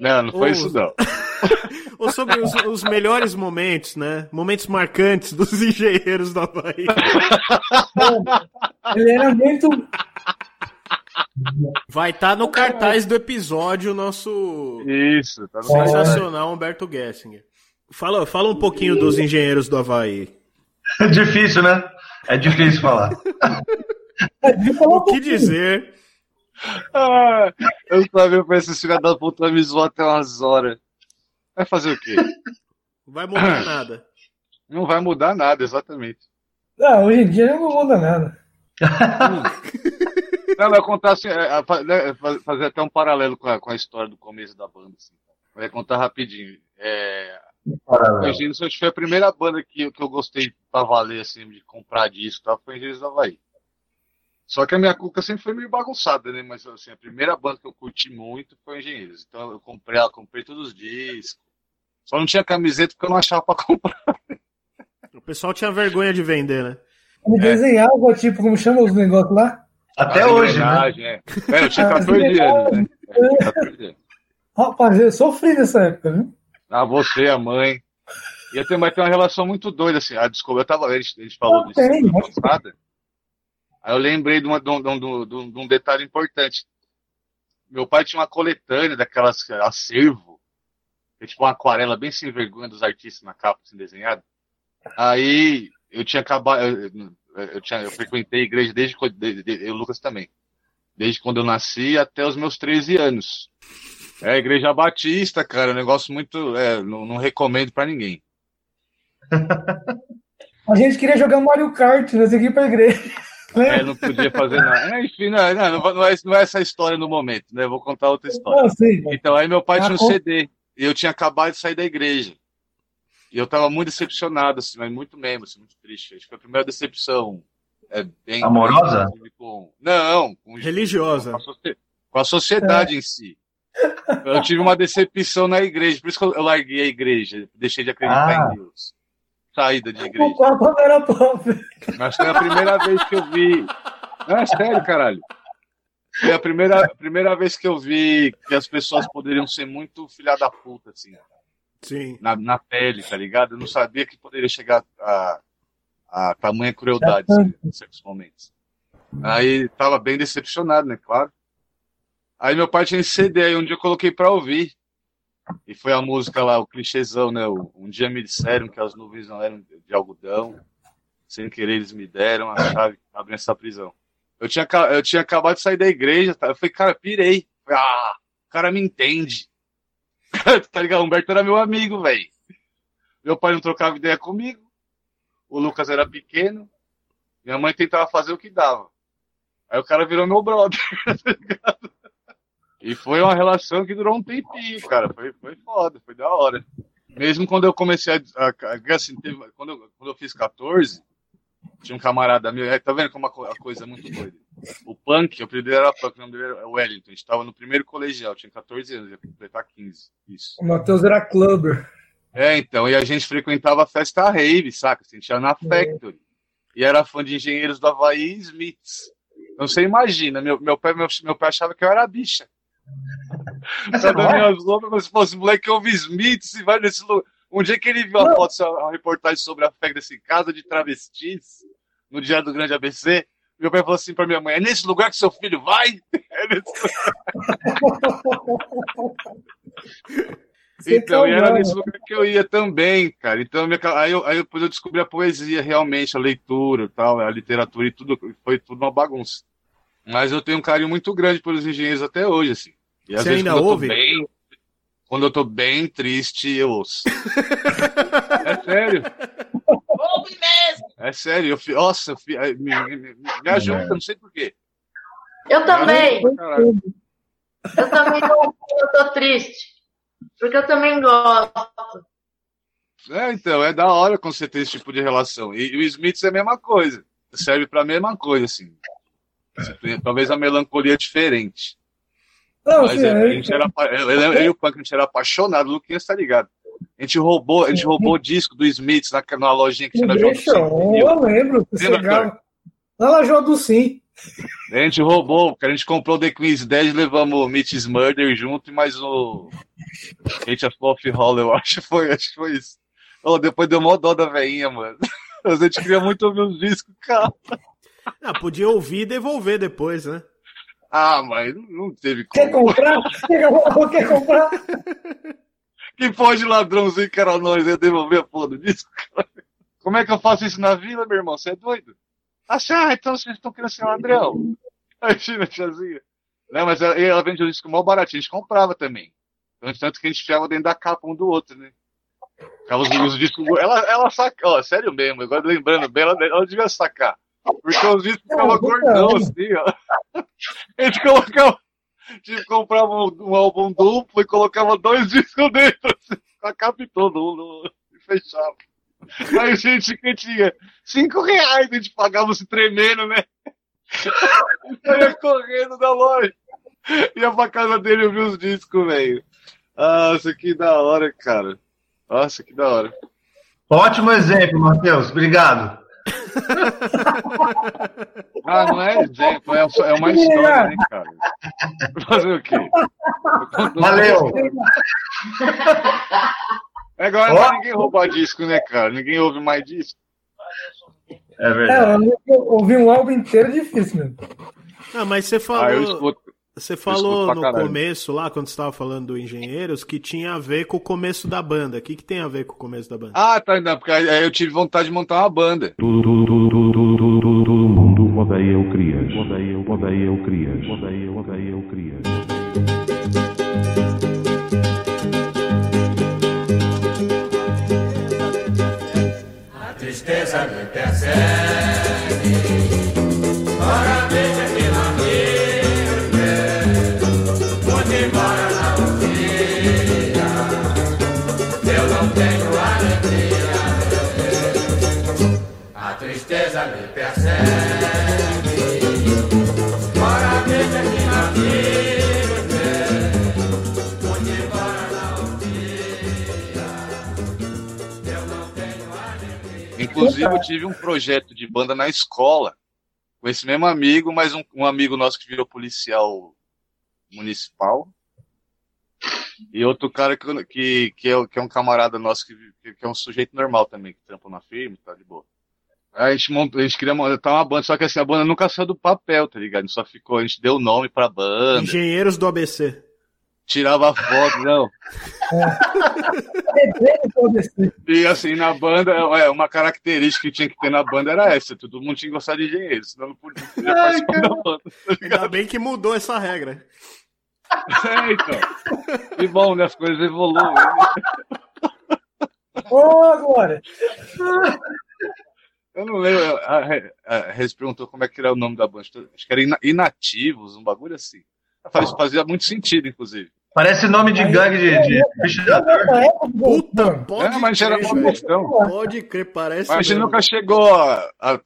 Não, não foi Ô, isso não. [LAUGHS] ou sobre os, os melhores momentos, né? Momentos marcantes dos [LAUGHS] Engenheiros do Havaí. Ele era muito. Vai estar no cartaz do episódio o nosso Isso, tá no sensacional Humberto Gessinger. Fala, fala um pouquinho dos Engenheiros do Havaí. É difícil, né? É difícil falar. O que dizer? Ah, eu sabia pra esse filho da puta me zoar até umas horas. Vai fazer o quê? Não vai mudar nada. Não vai mudar nada, exatamente. Ah, hoje em dia não muda nada. [LAUGHS] Não, vai contar assim, é, é, né, fa- fazer até um paralelo com a, com a história do começo da banda. Assim. Vai contar rapidinho. É, o Engenheiros que foi a primeira banda que, que eu gostei pra valer, assim, de comprar disco, tá? foi Engenheiros do Havaí. Só que a minha cuca sempre foi meio bagunçada, né? Mas assim, a primeira banda que eu curti muito foi Engenheiros. Então eu comprei ela, comprei todos os discos. Só não tinha camiseta porque eu não achava pra [LAUGHS] comprar. O pessoal tinha vergonha de vender, né? Ele desenhava, tipo, como chama os negócios lá? Até hoje, né? é. É, eu tinha As 14 anos, né? É, eu tinha 14 anos. Rapaz, eu sofri nessa época, viu? Ah, você, a mãe. Ia ter, mas tem uma relação muito doida, assim. Ah, desculpa, eu tava. A gente, a gente falou Não disso mas- passada. Aí eu lembrei de, uma- de um, de um- de um- de um detalhe importante. Meu pai tinha uma coletânea daquelas acervo, é tipo uma aquarela bem sem vergonha dos artistas na capa, assim, desenhado. Aí eu tinha acabado. Eu, eu, tinha, eu frequentei a igreja desde eu, Lucas também. Desde quando eu nasci até os meus 13 anos. É a igreja batista, cara, um negócio muito. é, não, não recomendo pra ninguém. [LAUGHS] A gente queria jogar Mario Kart, nós aqui pra igreja. É, não podia fazer nada. É, enfim, não, não, não, é, não é essa história no momento, né? Eu vou contar outra história. Ah, sim. Então, aí meu pai tinha um Ah, CD. E eu tinha acabado de sair da igreja. E eu tava muito decepcionado, assim, mas muito mesmo, assim, muito triste. Acho que foi a primeira decepção. É, bem, Amorosa? Com, não, com, Religiosa. Com a, socie- com a sociedade em si. Eu tive uma decepção na igreja, por isso que eu larguei a igreja, deixei de acreditar Ah. em Deus. Saída de igreja. O era top. Mas foi a primeira vez que eu vi. Não, é sério, caralho. Foi a primeira, a primeira vez que eu vi que as pessoas poderiam ser muito filha da puta, assim, Sim. na, na pele, tá ligado? Eu não sabia que poderia chegar a, a tamanha crueldade assim, em certos momentos. Aí tava bem decepcionado, né? Claro. Aí meu pai tinha esse CD aí, um dia eu coloquei pra ouvir. E foi a música lá, o clichêzão, né? o Um dia me disseram que as nuvens não eram de algodão. Sem querer eles me deram a chave pra abrir essa prisão. Eu tinha, eu tinha acabado de sair da igreja, tá? eu falei, cara, pirei. Ah, o cara me entende. [LAUGHS] tá ligado? O Humberto era meu amigo, velho. Meu pai não trocava ideia comigo. O Lucas era pequeno. Minha mãe tentava fazer o que dava. Aí o cara virou meu brother. [LAUGHS] tá ligado? E foi uma relação que durou um tempinho, cara. Foi, foi foda, foi da hora. Mesmo quando eu comecei a. a- a- assim, teve- quando, eu, quando eu fiz 14, tinha um camarada meu. é, Tá vendo como a, co- a coisa é muito doida? O Punk, o apelido dele era Punk, o nome dele era Wellington. A gente tava no primeiro colegial, tinha 14 anos, ia completar 15. Isso. O Matheus era clubber. É, então, e a gente frequentava a festa rave, saca? A gente ia na Factory. E era fã de engenheiros do Havaí e Smiths. Então você imagina, meu, meu, pai, meu, meu pai achava que eu era bicha. Essa [LAUGHS] Sabe, é? minhas roupas, mas se fosse moleque, ouve Smiths e vai nesse lugar. Um dia que ele viu a foto, uma reportagem sobre a festa desse casa de travestis, no dia do grande ABC, meu pai falou assim pra minha mãe: é nesse lugar que seu filho vai? [LAUGHS] É nesse Você Então, e era nesse lugar que eu ia também, cara. Então, minha aí, eu, aí depois eu descobri a poesia realmente, a leitura, tal, a literatura e tudo, foi tudo uma bagunça. Mas eu tenho um carinho muito grande pelos engenheiros até hoje, assim. E às Você vezes ainda quando eu tô ouve? bem, quando eu tô bem triste, eu ouço. [LAUGHS] é sério, Ouve mesmo. é sério. Eu, fi- nossa, eu fi- me, me, me- me ajuda, não sei porquê. Eu também. Eu também não, eu tô triste. Porque eu também gosto. É, então, é da hora quando você tem esse tipo de relação. E, e o Smith é a mesma coisa. Serve pra mesma coisa, assim. Tem- Talvez a melancolia é diferente. Não, Mas assim, é, a eu- gente era, apa- eu, eu e o Punk, a gente era apaixonado. O Luquinhas tá ligado. A gente roubou, a gente roubou o disco do Smith na, na lojinha que tinha na João do Sim. eu lembro. Você Lembra, chegava lá na João do Sim. A gente roubou, porque a gente comprou The Queen's Dead, levamos o Mitch's Murder junto e mais o Hate of Wolf Hall, eu acho que foi, acho que foi isso. Oh, depois deu mó dó da veinha, mano. [LAUGHS] A gente queria muito ouvir os discos, cara. Ah, podia ouvir e devolver depois, né? Ah, mas não teve Quer como. comprar? Quer, [LAUGHS] quer comprar? Que pode ladrãozinho que era nós, ia devolver a porra do disco, cara. Como é que eu faço isso na vila, meu irmão? Você é doido? Ah, então vocês estão querendo ser ladrão. [LAUGHS] Imagina, tiazinha. Não, mas ela, ela vende o disco mal baratinho, a gente comprava também. Tanto- Tanto que a gente enfiava dentro da capa um do outro, né? Ficava os, os discos. Ela, ela saca, ó, sério mesmo, agora lembrando bem, ela, ela devia sacar. Porque os discos ficavam gordão, assim, ó. [LAUGHS] A gente colocava. Tipo, comprava um, um álbum duplo e colocava dois discos dentro, assim, com a capa e todo, e fechava. Aí gente que tinha cinco reais, a gente pagava se tremendo, né? [LAUGHS] Correndo da loja. Ia pra casa dele ouvir os discos, velho. Nossa, que da hora, cara. Nossa, que da hora. Ótimo exemplo, Matheus. Obrigado. [LAUGHS] Ah, não é exemplo, é, é uma história, né, cara? Fazer o quê? Valeu. Agora Ó. não é ninguém rouba disco, né, cara? Ninguém ouve mais disco. É É, verdade. eu ouvir um álbum inteiro é difícil, meu. Ah, mas você Ah, eu falou, escuto. Você falou no caralho. começo lá, quando você estava falando do Engenheiros, que tinha a ver com o começo da banda. O que, que tem a ver com o começo da banda? Ah, tá, não, porque aí eu tive vontade de montar uma banda. Tudo, tudo, tudo, tudo, tudo, tudo, tudo, todo mundo odeia o Crias. Odeia, odeia o Crias. Odeia, Inclusive, eu tive um projeto de banda na escola, com esse mesmo amigo, mas um, um amigo nosso que virou policial municipal. E outro cara que, que, que, é, que é um camarada nosso, que, que é um sujeito normal também, que trampa na firma, tá de boa. Aí a gente, montou, a gente queria montar uma banda, só que assim, a banda nunca saiu do papel, tá ligado? A gente só ficou, a gente deu nome pra banda, Engenheiros do ABC. tirava foto, não. [LAUGHS] E assim, na banda, é, uma característica que tinha que ter na banda era essa, todo mundo tinha que gostar de engenheiro, senão não podia, não podia participar da banda. tá? Ainda bem que mudou essa regra. É, então. Que bom, né? As coisas evoluem. né? Ô, agora. Eu não lembro. A, Rez perguntou como é que era o nome da banda. Acho que era Ina- Inativos, um bagulho assim. Fazia muito sentido, inclusive. Parece nome de gangue de, de pichador. Puta, pode É, mas era crer, uma velho. questão. Pode crer, parece. Mas a gente mesmo. nunca chegou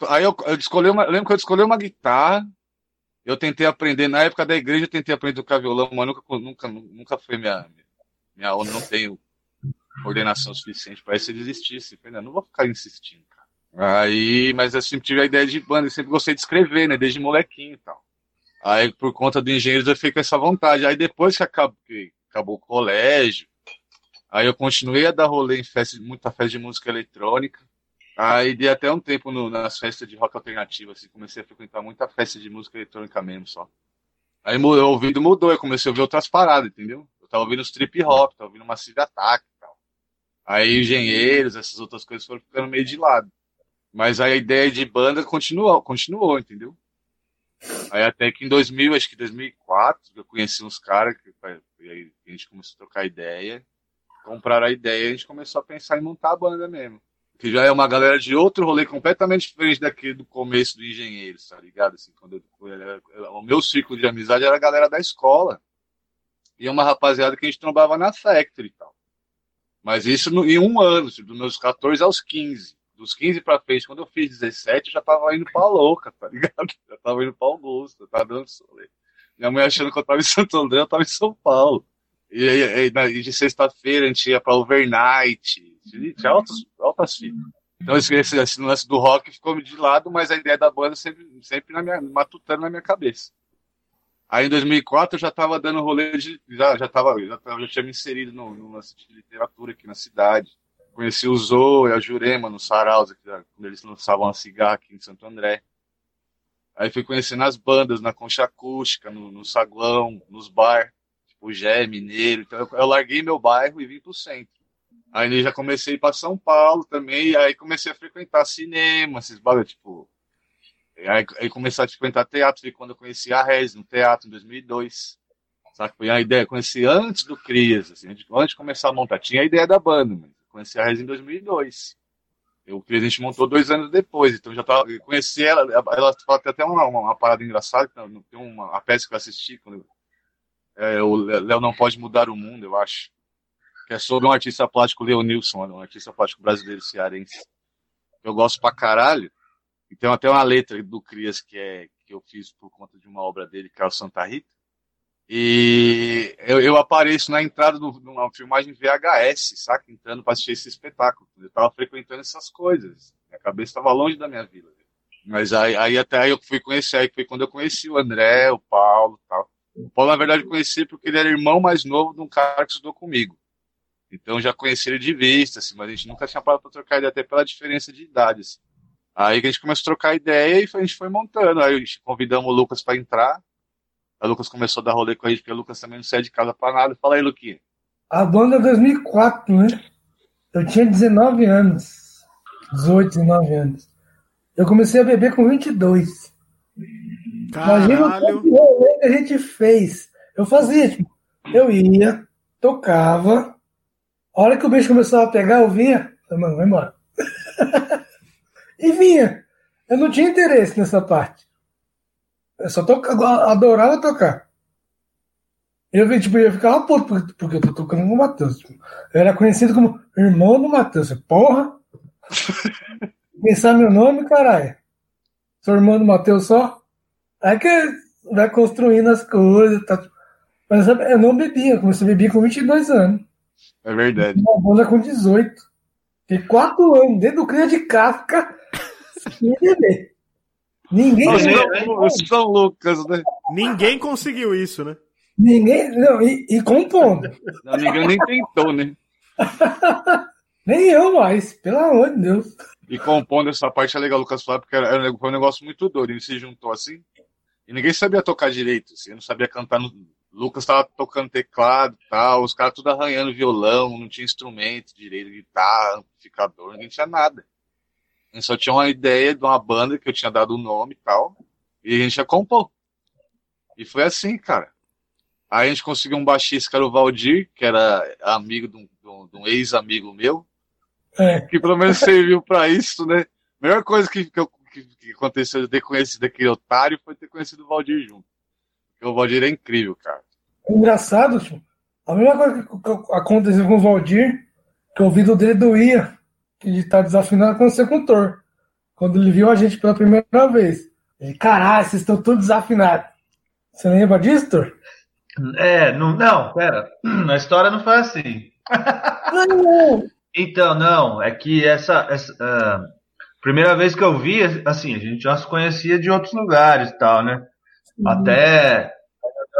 aí eu, eu escolhi uma. eu lembro que eu escolhi uma guitarra. Eu tentei aprender, na época da igreja, eu tentei aprender a tocar violão, mas nunca, nunca, nunca foi minha. minha eu não tenho coordenação suficiente para isso, eu desistisse. Falei, não, não vou ficar insistindo, cara. Aí, mas eu sempre tive a ideia de banda, eu sempre gostei de escrever, né? Desde molequinho e tal. Aí, por conta do engenheiro, eu fiquei com essa vontade. Aí, depois que acabou, que acabou o colégio, aí eu continuei a dar rolê em festa, muita festa de música eletrônica. Aí dei até um tempo no- nas festas de rock alternativo, assim, comecei a frequentar muita festa de música eletrônica mesmo só. Aí o ouvido mudou, eu comecei a ouvir outras paradas, entendeu? Eu tava ouvindo os trip hop, tava ouvindo Massive Attack e tal. Aí engenheiros, essas outras coisas foram ficando meio de lado. Mas a ideia de banda continuou, continuou, entendeu? Aí até que em 2000, acho que 2004, eu conheci uns caras, que aí a gente começou a trocar ideia, compraram a ideia e a gente começou a pensar em montar a banda mesmo. Que já é uma galera de outro rolê completamente diferente daquele do começo do Engenheiros, tá ligado? Assim, quando eu, o meu círculo de amizade era a galera da escola. E uma rapaziada que a gente trombava na Factory e tal. Mas isso no- em um ano, tipo, dos meus 14 aos 15. Dos 15 pra frente, quando eu fiz 17, eu já tava indo pra louca, tá ligado? [LAUGHS] Já tava indo pra Augusta, tava dando solê. Minha mãe achando que eu tava em Santo André, eu tava em São Paulo. E, na- e de sexta-feira a gente ia pra Overnight. Tinha altas, altas. Então esse, esse, lance do rock ficou de lado, mas a ideia da banda sempre, sempre na minha, matutando na minha cabeça. Aí em 2004 eu já tava dando rolê de. Já, já, tava, já, tava- já tinha me inserido no, no lance de literatura aqui na cidade. Conheci o Zoe, a Jurema no já- quando eles lançavam a cigarra aqui em Santo André. Aí fui conhecendo as bandas na concha acústica, no, no saguão, nos bar, tipo Gé, Mineiro. Então eu, eu larguei meu bairro e vim pro centro. Aí já comecei a ir pra São Paulo também, e aí comecei a frequentar cinema, esses bagulho, tipo. Aí, aí comecei a frequentar teatro, foi quando eu conheci a Rez no teatro em 2002. Sabe? Foi a ideia, conheci antes do Crias, assim, antes de começar a montar. Tinha a ideia da banda, mas conheci a em 2002. Eu, a gente montou dois anos depois, então já tava, eu conheci ela, ela fala até uma, uma, uma parada engraçada, tem uma a peça que eu assisti, quando, é, o Léo Não Pode Mudar o Mundo, eu acho que é sobre um artista plástico, Leonilson, um artista plástico brasileiro cearense. Eu gosto pra caralho. E tem até uma letra do Crias que, é, que eu fiz por conta de uma obra dele, que é o Santa Rita. E eu, eu apareço na entrada de uma filmagem VHS, saca? Entrando pra assistir esse espetáculo. Eu tava frequentando essas coisas. Minha cabeça tava longe da minha vida. Mas aí, aí até aí eu fui conhecer, aí foi quando eu conheci o André, o Paulo tal. O Paulo, na verdade, eu conheci porque ele era irmão mais novo de um cara que estudou comigo. Então já conheci ele de vista, assim, mas a gente nunca tinha parado pra trocar ideia, até pela diferença de idade. Assim. Aí a gente começou a trocar ideia e a gente foi montando. Aí a gente convidamos o Lucas pra entrar. O Lucas começou a dar rolê com a gente, porque o Lucas também não sai de casa pra nada. Fala aí, Luquinha. A banda é 2004, né? Eu tinha 19 anos. 18, 19 anos. Eu comecei a beber com 22. Imagina o Caralho. tanto de rolê que a gente fez. Eu fazia, tipo, eu ia, tocava. A hora que o bicho começava a pegar, eu vinha. Falei, mano, vai embora. [LAUGHS] e vinha. Eu não tinha interesse nessa parte. Eu só toca, adorava tocar. Eu, tipo, eu ficava puto porque, eu tô tocando com o Matheus. Tipo, eu era conhecido como irmão do Matheus. Eu, Porra! [LAUGHS] Pensar meu nome, caralho. Sou irmão do Matheus só. Aí que vai construindo as coisas. Tá. Mas sabe, eu não bebia. Eu comecei a beber com 22 anos. É verdade. Uma banda com 18. Fiquei 4 anos dentro do cria de casca [LAUGHS] sem beber. Ninguém, Os São, os São Lucas, né? Ninguém conseguiu isso, né? ninguém, não, e, e compondo. Não, ninguém nem tentou, né? [LAUGHS] Nem eu mais, pelo amor de Deus. E compondo essa parte é legal, Lucas falar, porque era, um- foi um negócio muito doido. Ele se juntou assim, e ninguém sabia tocar direito, assim, não sabia cantar. No... Lucas tava tocando teclado e tal, os caras tudo arranhando violão, não tinha instrumento direito, guitarra, amplificador, ninguém tinha nada. A gente só tinha uma ideia de uma banda que eu tinha dado o nome e tal, e a gente ia compor. E foi assim, cara. Aí a gente conseguiu um baixista, que era o Valdir, que era amigo de um, de um- um ex-amigo meu, É, que pelo menos serviu pra isso, né? A melhor coisa que, que, eu- que- que aconteceu de ter conhecido aquele otário foi ter conhecido o Valdir junto. Porque o Valdir é incrível, cara. engraçado, tipo, a mesma coisa que que aconteceu com o Valdir, que o ouvido dele doía, de estar desafinado, aconteceu com o Thor. Quando ele viu a gente pela primeira vez. Ele, caralho, vocês estão todos desafinados. Você lembra disso, Thor? É, não, não, pera. [CLEARS THROAT] A história não foi assim. [LAUGHS] Não, Então, não, é que essa, essa ah, primeira vez que eu vi, assim, a gente já se conhecia de outros lugares e tal, né? Até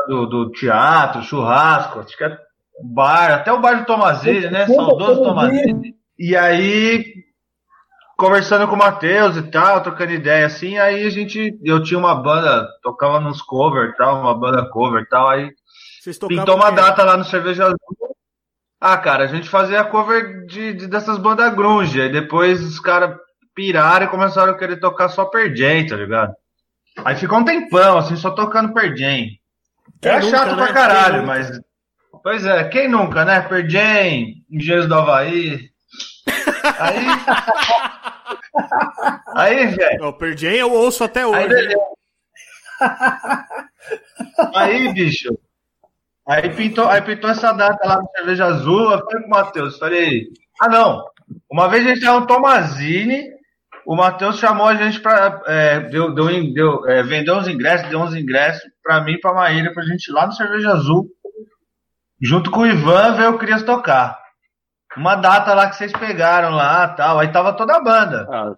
do, do teatro, churrasco, acho que é bar, até o bar do Tomazile, né? Saudoso todo Tomazile. E aí conversando com o Matheus e tal, trocando ideia assim, aí a gente, eu tinha uma banda, tocava nos cover e tal, uma banda cover e tal, aí pintou uma data lá no Cerveja Azul. Ah, cara, a gente fazia cover de, de- dessas bandas grunge, aí depois os caras piraram e começaram a querer tocar só Per Jam, tá ligado? Aí ficou um tempão, assim, só tocando Per Jam. Era nunca, chato né? pra caralho, mas... Pois é, quem nunca, né? Per Jam, Engenheiros do Havaí... Aí... [LAUGHS] Aí, velho... Ó, O Per Jam eu ouço até hoje. Aí, beleza. Aí, bicho. Aí pintou, aí pintou essa data lá no Cerveja Azul. Eu falei com o Matheus, falei, ah não. Uma vez a gente tava no Tomazini, o Matheus chamou a gente pra. É, deu, deu, deu, é, vendeu uns ingressos, deu uns ingressos pra mim e pra Maíra, pra gente ir lá no Cerveja Azul. Junto com o Ivan, ver o Crias tocar. Uma data lá que vocês pegaram lá tal. Aí tava toda a banda. Ah,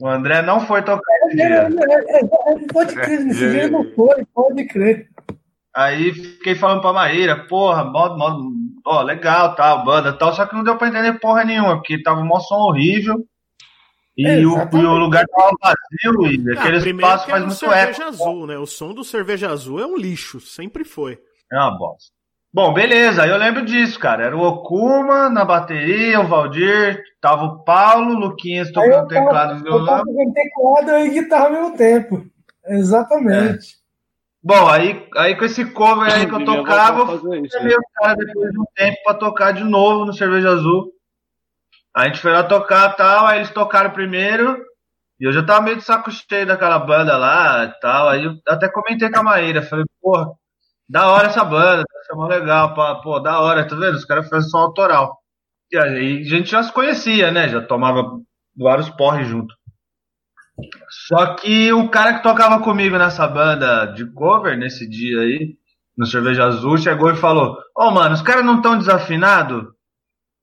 O André não foi tocar esse É, é, dia. é, é, pode crer, nesse É, dia é. não foi, pode crer. Aí fiquei falando pra Maíra, porra, mó, mó, ó, legal, tal, banda tal, só que não deu pra entender porra nenhuma, porque tava um som horrível e, É, o, e o lugar tava vazio e Ah, aquele espaço que faz é muito cerveja eco. azul, né? O som do cerveja azul é um lixo, sempre foi. É uma bosta. Bom, beleza, aí eu lembro disso, cara. Era o Okuma na bateria, o Valdir, tava o Paulo, o Luquinhas tocando eu teclado e eu violão. com teclado e guitarra ao mesmo tempo. Exatamente. Bom, aí, aí com esse cover aí que eu tocava, voltar a fazer isso, chamei os caras depois de um tempo pra tocar de novo no Cerveja Azul. A gente foi lá tocar e tal, aí eles tocaram primeiro, e eu já tava meio de saco cheio daquela banda lá e tal, aí eu até comentei com a Maíra, falei, porra, da hora essa banda, tá mó legal, pá, pô, da hora, tá vendo? Os caras fazem som autoral. E aí a gente já se conhecia, né? Já tomava vários porres junto. Só que o cara que tocava comigo nessa banda de cover, nesse dia aí, no Cerveja Azul, chegou e falou: Ô, mano, os caras não estão desafinados?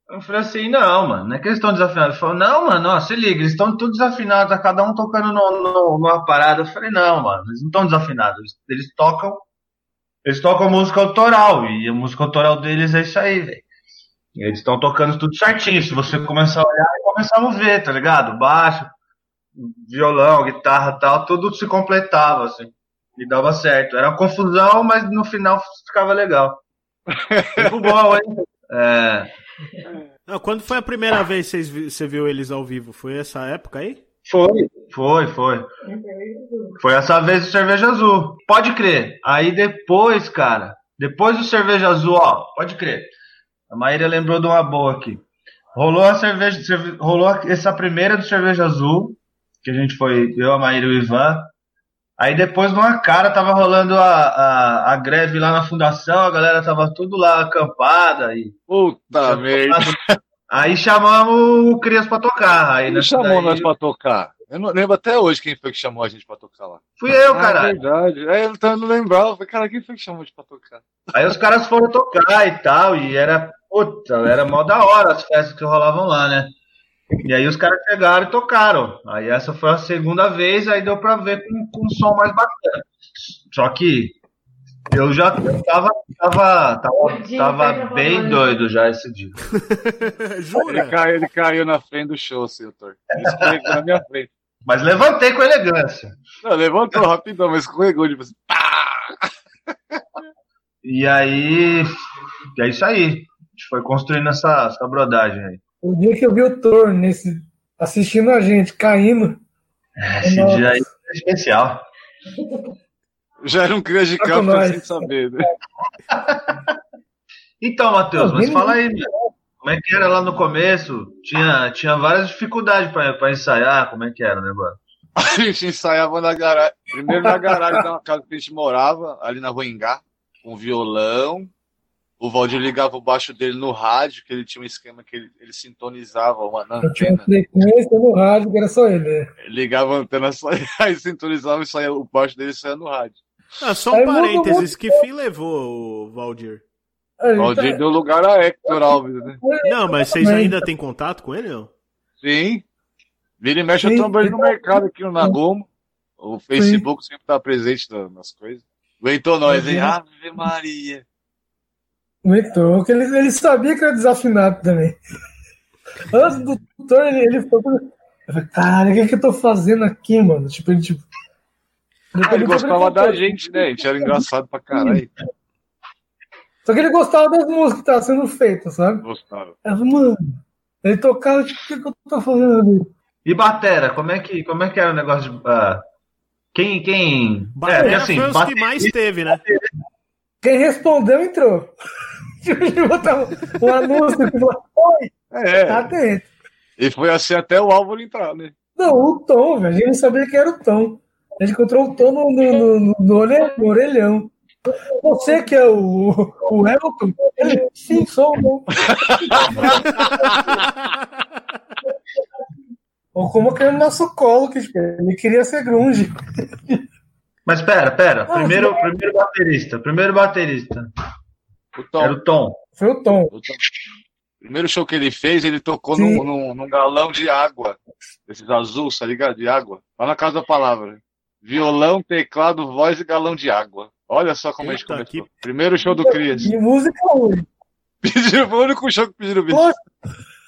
Eu falei assim: não, mano, não é que eles estão desafinados. Ele falou: não, mano, ó, se liga, eles estão todos desafinados, tá cada um tocando no, no- numa parada. Eu falei: não, mano, eles não estão desafinados, eles, eles tocam. Eles tocam música autoral, e a música autoral deles é isso aí, velho. Eles estão tocando tudo certinho. Se você começar a olhar, começar a ver, tá ligado? Baixo, violão, guitarra e tal, tudo se completava, assim. E dava certo. Era uma confusão, mas no final ficava legal. [LAUGHS] Tempo bom, hein? É, Não, quando foi a primeira vez que você viu eles ao vivo? Foi essa época aí? Foi, foi, foi. Foi essa vez o Cerveja Azul. Pode crer. Aí depois, cara, depois do Cerveja Azul, ó, pode crer. A Maíra lembrou de uma boa aqui. Rolou a cerveja, cerve- rolou essa primeira do Cerveja Azul, que a gente foi, eu, a Maíra e o Ivan. Aí depois, numa cara, tava rolando a, a, a greve lá na fundação, a galera tava tudo lá acampada e Puta [LAUGHS] merda. Aí chamamos o Crias pra tocar. Aí Quem nessa chamou daí- nós pra tocar? Eu não lembro até hoje quem foi que chamou a gente pra tocar lá. Fui eu, Ah, caralho. verdade. É, eu tava- não lembrava. Falei, cara, quem foi que chamou a gente pra tocar? Aí os caras foram tocar e tal, e era, puta, era mó da hora as festas que rolavam lá, né? E aí os caras chegaram e tocaram. Aí essa foi a segunda vez, aí deu pra ver com, com um som mais bacana. Só que eu já tava, tava, tava, tava pega bem doido já esse dia. [LAUGHS] Ele Jura? caiu, ele caiu na frente do show, seu Tor. Ele escorregou na minha frente. Mas levantei com elegância. Não, levantou rapidão, mas escorregou, tipo assim, E aí, é isso aí. A gente foi construindo essa, essa brodagem aí. O dia que eu vi o Thor nesse, assistindo a gente, caindo. Esse Nossa. dia aí é especial. [LAUGHS] já era um criança de campo nós. sem saber, né? [LAUGHS] Então, Matheus, mas fala aí, meu, como é que era lá no começo? Tinha, tinha várias dificuldades para ensaiar, como é que era o negócio? [LAUGHS] A gente ensaiava na garagem. Primeiro na garagem da casa que a gente morava, ali na Rua Engá, com violão. O Valdir ligava o baixo dele no rádio, que ele tinha um esquema que ele, ele sintonizava uma na tinha uma antena. frequência no rádio que era só ele. né? Ligava a antena, só, [LAUGHS] aí sintonizava e saía, o baixo dele saía no rádio. Ah, só um Aí parênteses, que fim levou o Valdir? A gente O Valdir tá- deu lugar a Hector Alves, né? Não, mas vocês ainda têm contato com ele, não? Sim. Vira e mexe, eu Sim, ele no então- mercado aqui no Nagomo. O Facebook sempre tá presente na- nas coisas. Aguentou nós, hein? Ave Maria. Então, que ele, ele sabia que era desafinado também. Antes do Thor, ele, ele, falei, cara, o que, é que eu tô fazendo aqui, mano? Tipo, ele, tipo. Ah, ele gostava da gente, né? A gente era engraçado pra caralho. Só que ele gostava das músicas que estavam sendo feitas, sabe? Gostava. Falei, mano, ele tocava, tipo, o que, que eu tô fazendo ali? E batera, como é que, como é que era o negócio de. ah, quem. quem... Batera é, assim, foi os que mais teve, né? Quem respondeu entrou. Um anúncio que falava, oi, É, tá dentro. e foi assim até o Álvaro entrar, né? Não, o Tom, velho. A gente não sabia que era o Tom. A gente encontrou o Tom no, no, no, no orelhão, no orelhão. Você que é o, o Elton? Ele, sim, sou o Tom. Ou como que é no nosso colo, que tipo, ele queria ser grunge. Mas pera, pera. Não, Primeiro, não. primeiro baterista. Primeiro baterista. O Tom. Era o Tom. Foi o Tom. O Tom. Primeiro show que ele fez, ele tocou num, num, num galão de água. Esses azuis, tá ligado? De água. Lá na Casa da Palavra. Violão, teclado, voz e galão de água. Olha só como a gente Eita, começou. que- Primeiro show do Crias. E música ruim. [LAUGHS] Pediram, foi o único show que pediram bicho. Poxa,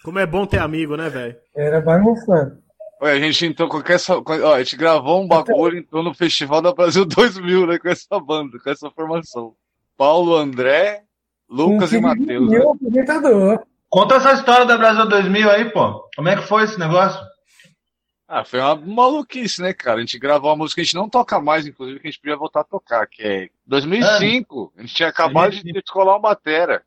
Como é bom ter amigo, né, velho? Era bagunçado. Olha, a gente entrou com essa. Ó, a gente gravou um bagulho, entrou no Festival da Brasil 2000, né? Com essa banda, com essa formação. Paulo, André, Lucas e Matheus. de né? um. Conta essa história da Brasil 2000 aí, pô. Como é que foi esse negócio? Ah, foi uma maluquice, né, cara? A gente gravou uma música que a gente não toca mais, inclusive, que a gente podia voltar a tocar, que é 2005. A gente tinha acabado de descolar uma batera.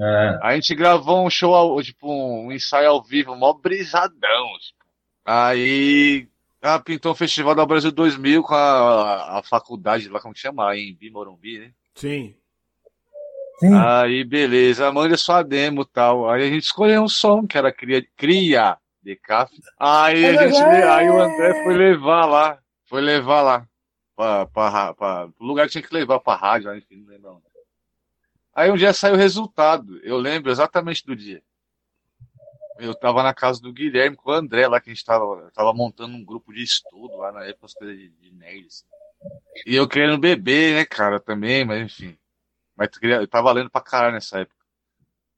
É. A gente gravou um show, ao- tipo, um ensaio ao vivo, mó brisadão. tipo. Aí, ah, pintou o Festival da Brasil 2000 com a, a faculdade lá, como que chama? Em Morumbi, né? Sim. Sim. Aí, beleza, manda sua demo e tal. Aí a gente escolheu um som que era Cria, Cria de Caf. Aí, a gente, le- aí o André foi levar lá. Foi levar lá. Pra, pra, ra- pra, pro lugar que tinha que levar pra rádio, lá, enfim, não lembro onde. Aí um dia saiu o resultado. Eu lembro exatamente do dia. Eu tava na casa do Guilherme com o André lá, que a gente tava, tava montando um grupo de estudo lá na época, as coisas de, de nerd, assim. E eu querendo beber, né, cara, também, mas enfim. Mas eu tava lendo pra caralho nessa época.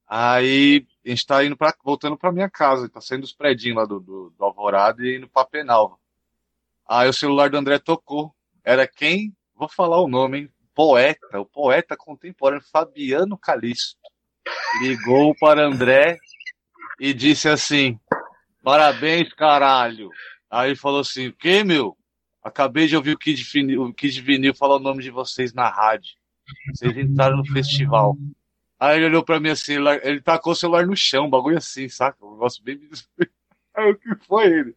Aí a gente tá indo pra, voltando pra minha casa, tá saindo dos predinhos lá do, do, do Alvorada e indo pra Penalva. Aí o celular do André tocou. Era quem? Vou falar o nome, hein? Poeta, o poeta contemporâneo Fabiano Calisto. Ligou para André e disse assim: Parabéns, caralho. Aí falou assim: que, meu? Acabei de ouvir o Kid Vinil, o Kid Vinil falar o nome de vocês na rádio. Vocês entraram no festival. Aí ele olhou pra mim assim, ele tacou o celular no chão, um bagulho assim, saca? Um negócio bem. [LAUGHS] Aí o que foi ele?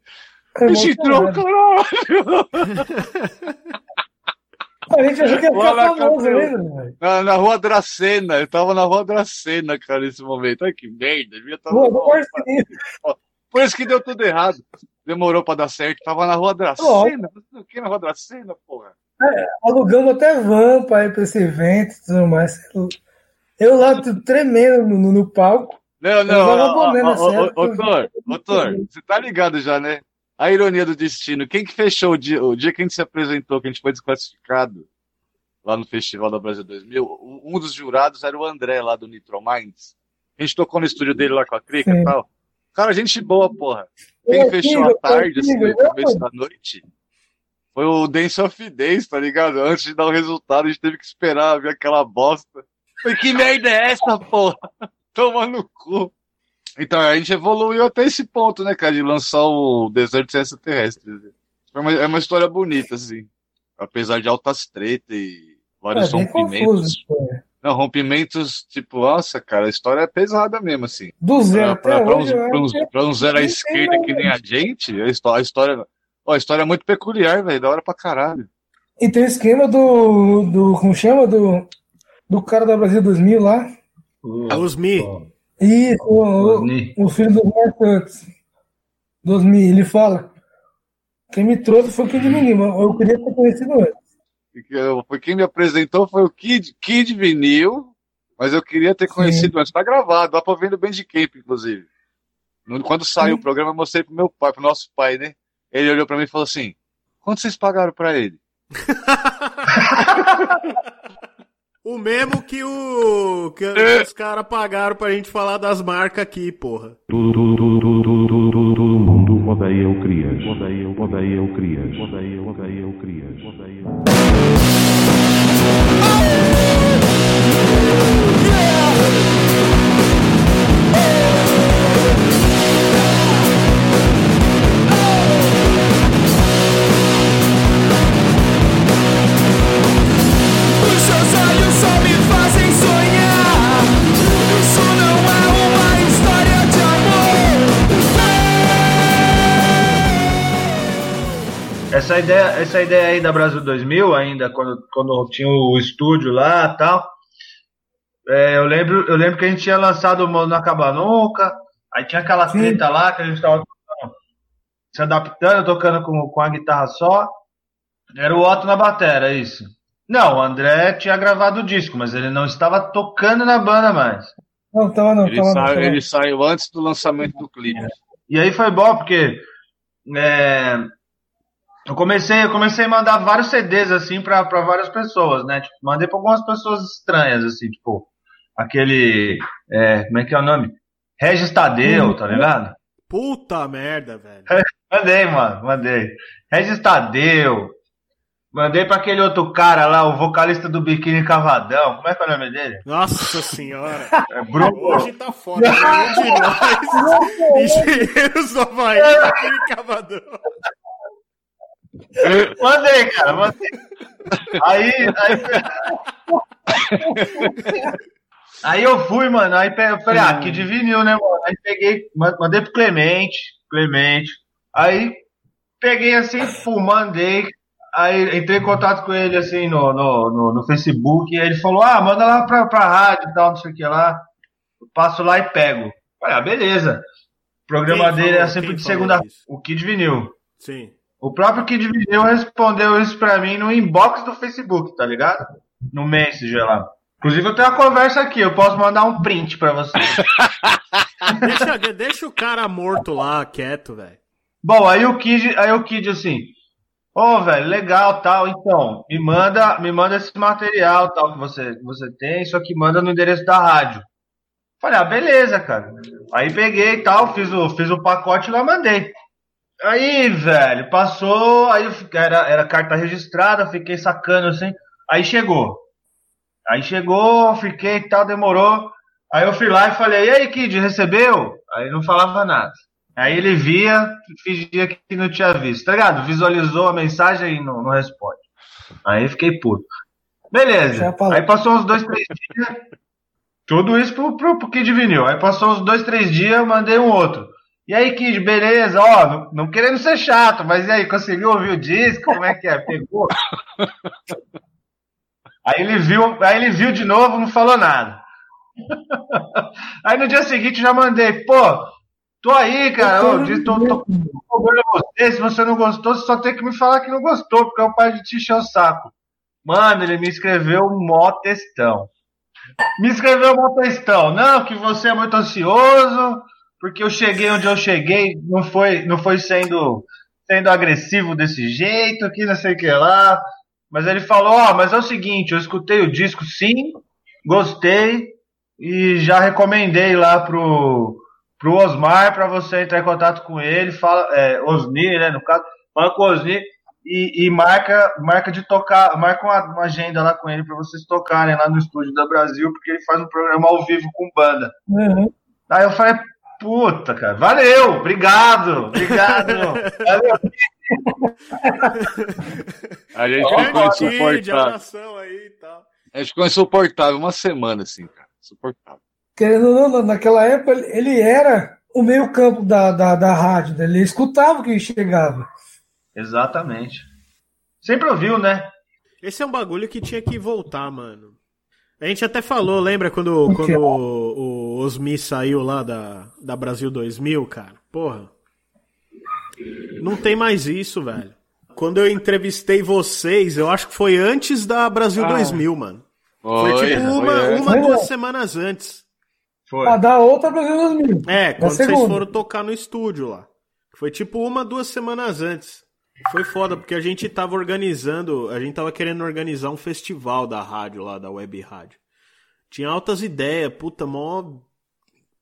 É entrou, emocionado. caralho! [LAUGHS] A gente achou que ia ficar na famoso velho. Na, na rua Dracena, eu tava na rua Dracena, cara, nesse momento. Ai, que merda, devia estar Rua do Marcinho. Por isso que deu tudo errado. Demorou pra dar certo. Tava na rua Dracena. O que na rua Dracena, porra? Alugamos até van pra ir pra esse evento e tudo mais. Eu lá tremendo no, no- palco. Não, não, ô, Thor, você tá ligado já, né? A ironia do destino. Quem que fechou o dia, o dia que a gente se apresentou, que a gente foi desclassificado lá no Festival da Brasil 2000? Um dos jurados era o André, lá do Nitro Minds. A gente tocou no estúdio dele lá com a Crica e tal. Cara, gente boa, porra. Quem Ô, fechou Kinga, a tarde, ô, assim, no começo da noite, foi o Dance of Days, tá ligado? Antes de dar o resultado, a gente teve que esperar ver aquela bosta. Que merda é essa, porra? [LAUGHS] Toma no cu. Então, a gente evoluiu até esse ponto, né, cara, de lançar o Deserto Sem Extraterrestres. Foi uma- É uma história bonita, assim. Apesar de altas tretas e vários É bem rompimentos. confuso. pô. Não, rompimentos, tipo, nossa, cara, a história é pesada mesmo, assim. Do zero Pra, pra, uns, eu pra, uns, pra uns zero à esquerda não, que nem a gente, a história, a história, ó, a história é muito peculiar, velho, da hora pra caralho. E tem o esquema do, do. Como chama? Do, do cara da Brasil 2000 lá. Os Mi. Isso, o, Osni. o filho do Mark Santos. 2000. Ele fala. Quem me trouxe foi o Kid Menino. Eu queria ter conhecido antes. Que eu- Foi quem me apresentou foi o Kid, Kid Vinil, mas eu queria ter conhecido antes. Tá gravado, dá pra ver no Bandcamp, inclusive. Quando saiu o programa, eu mostrei pro meu pai, pro nosso pai, né? Ele olhou pra mim e falou assim: quanto vocês pagaram pra ele? [LAUGHS] O mesmo que, o, que os caras pagaram pra gente falar das marcas aqui, porra. Todo, todo, todo, todo, todo, todo mundo odeia o crias. Odeia, odeia o crias. Odeia, odeia Essa ideia, essa ideia aí da Brasil 2000, ainda quando, quando tinha o estúdio lá e tal, é, eu, lembro, eu lembro que a gente tinha lançado o Mundo na Cabanuca, aí tinha aquela Sim. treta lá que a gente tava tocando, se adaptando, tocando com, com a guitarra só. Era o Otto na batera, isso. Não, o André tinha gravado o disco, mas ele não estava tocando na banda mais. Não, tava não, Ele, tava não. ele saiu antes do lançamento do clipe. E aí foi bom porque é, eu comecei, eu comecei a mandar vários CDs assim pra pra várias pessoas, né? Tipo, mandei pra algumas pessoas estranhas assim, tipo aquele é, como é que é o nome? Regis Tadeu, tá ligado? Puta merda, velho. [LAUGHS] Mandei, mano, mandei. Regis Tadeu. Mandei pra aquele outro cara lá, o vocalista do Biquíni Cavadão. Como é que é o nome dele? Nossa senhora. [LAUGHS] É Bruno. Hoje tá foda. Nenhum de nós. [LAUGHS] Engenheiros do Havaí. aquele cavadão. Mandei, cara, mandei. Aí, aí, aí eu fui, mano. Aí eu falei, ah, que de vinil, né, mano? Aí peguei, ma- mandei pro Clemente, Clemente. Aí peguei assim, pô, mandei. Aí entrei em contato com ele assim no, no, no, no Facebook. E aí ele falou, ah, manda lá pra, pra rádio e tal, não sei o que lá. Eu passo lá e pego. Falei, ah, beleza. O programa Quem dele falou? é sempre de segunda. O Kid Vinil. Sim. O próprio Kid Vinil respondeu isso pra mim no inbox do Facebook, tá ligado? No Messenger lá. Inclusive eu tenho uma conversa aqui, eu posso mandar um print pra você. [LAUGHS] Deixa, de- deixa o cara morto lá, quieto, velho. Bom, aí o Kid, aí o Kid assim, ô velho, legal, tal, então, me manda, me manda esse material, tal, que você, que você tem, só que manda no endereço da rádio. Falei, ah, beleza, cara. Aí peguei e tal, fiz o, fiz o pacote e lá mandei. Aí, velho, passou, aí era, era carta registrada, fiquei sacando assim, aí chegou. Aí chegou, fiquei e tal, demorou. Aí eu fui lá e falei, e aí, Kid, recebeu? Aí não falava nada. Aí ele via, fingia que não tinha visto, tá ligado? Visualizou a mensagem e não, não responde. Aí fiquei puto. Beleza. Aí passou uns dois, três dias. Tudo isso pro, pro, pro Kid Vinil. Aí passou uns dois, três dias, eu mandei um outro. E aí, Kid, beleza? Ó, não, não querendo ser chato, mas e aí, conseguiu ouvir o disco? Como é que é? Pegou? [LAUGHS] Aí ele viu, aí ele viu de novo, não falou nada. [LAUGHS] Aí no dia seguinte já mandei, pô, tô aí, cara, ô, disse, tô, tô cobrando você, se você não gostou, você só tem que me falar que não gostou, porque é o pai de te encher o saco. Mano, ele me escreveu um mó textão. Me escreveu um mó textão. Não, que você é muito ansioso, porque eu cheguei onde eu cheguei, não foi, não foi sendo, sendo agressivo desse jeito, que não sei o que lá. Mas ele falou, ó, mas é o seguinte, eu escutei o disco sim, gostei e já recomendei lá pro, pro Osmar para você entrar em contato com ele, fala, é, Osni, né, no caso, fala com o Osni e, e marca, marca de tocar, marca uma, uma agenda lá com ele para vocês tocarem lá no estúdio da Brasil, porque ele faz um programa ao vivo com banda. Uhum. Aí eu falei, puta, cara, valeu, obrigado, obrigado, valeu. A gente Ó, ficou insuportável. aí e tal. A gente ficou insuportável uma semana, assim, cara. Insuportável. Querendo ou não, naquela época ele- era o meio campo da, da, da rádio, né? ele escutava o que chegava. Exatamente. Sempre ouviu, né? Esse é um bagulho que tinha que voltar, mano. A gente até falou, lembra quando, quando o, o Osmi saiu lá da, da Brasil 2000, cara? Porra. Não tem mais isso, velho. Quando eu entrevistei vocês, eu acho que foi antes da Brasil Ah. 2000, mano. Foi, Foi, tipo foi uma, antes. uma Foi, duas semanas antes. Foi. Pra dar outra Brasil 2000. É, quando vocês foram tocar no estúdio lá. Foi tipo uma, duas semanas antes. Foi foda, porque a gente tava organizando, a gente tava querendo organizar um festival da rádio lá, da web rádio. Tinha altas ideias, puta, mó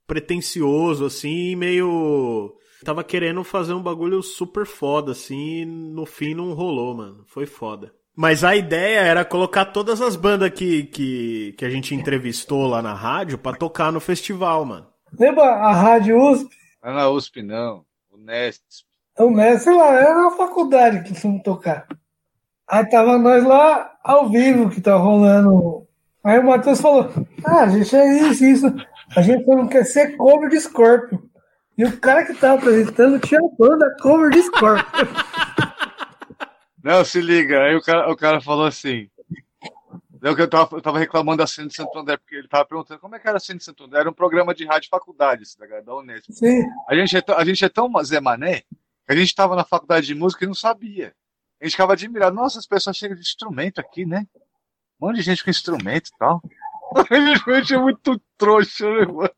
pretencioso, assim, meio. Tava querendo fazer um bagulho super foda, assim, e no fim não rolou, mano. Foi foda. Mas a ideia era colocar todas as bandas que, que, que a gente entrevistou lá na rádio pra tocar no festival, mano. Lembra a Rádio USP? Não é na USP, não. O Nesp. Então, né, sei lá, era na faculdade que fomos tocar. Aí tava nós lá ao vivo que tá rolando. Aí o Matheus falou: Ah, gente, é isso, isso. A gente só não quer ser cover de Scorpio. E o cara que tava apresentando tinha a banda cover de Scorpio. [LAUGHS] Não, se liga. Aí o cara, o cara falou assim. Eu, tava, eu tava reclamando da cena de Santo André, porque ele tava perguntando como é que era a cena de Santo André. Era um programa de rádio faculdade, esse da, da Unesp. Sim. A gente, é tão, a gente é tão Zé Mané a gente tava na faculdade de música e não sabia. A gente ficava admirado. Nossa, as pessoas chegam de instrumento aqui, né? Um monte de gente com instrumento e tal. [LAUGHS] A gente é muito trouxa, né, mano?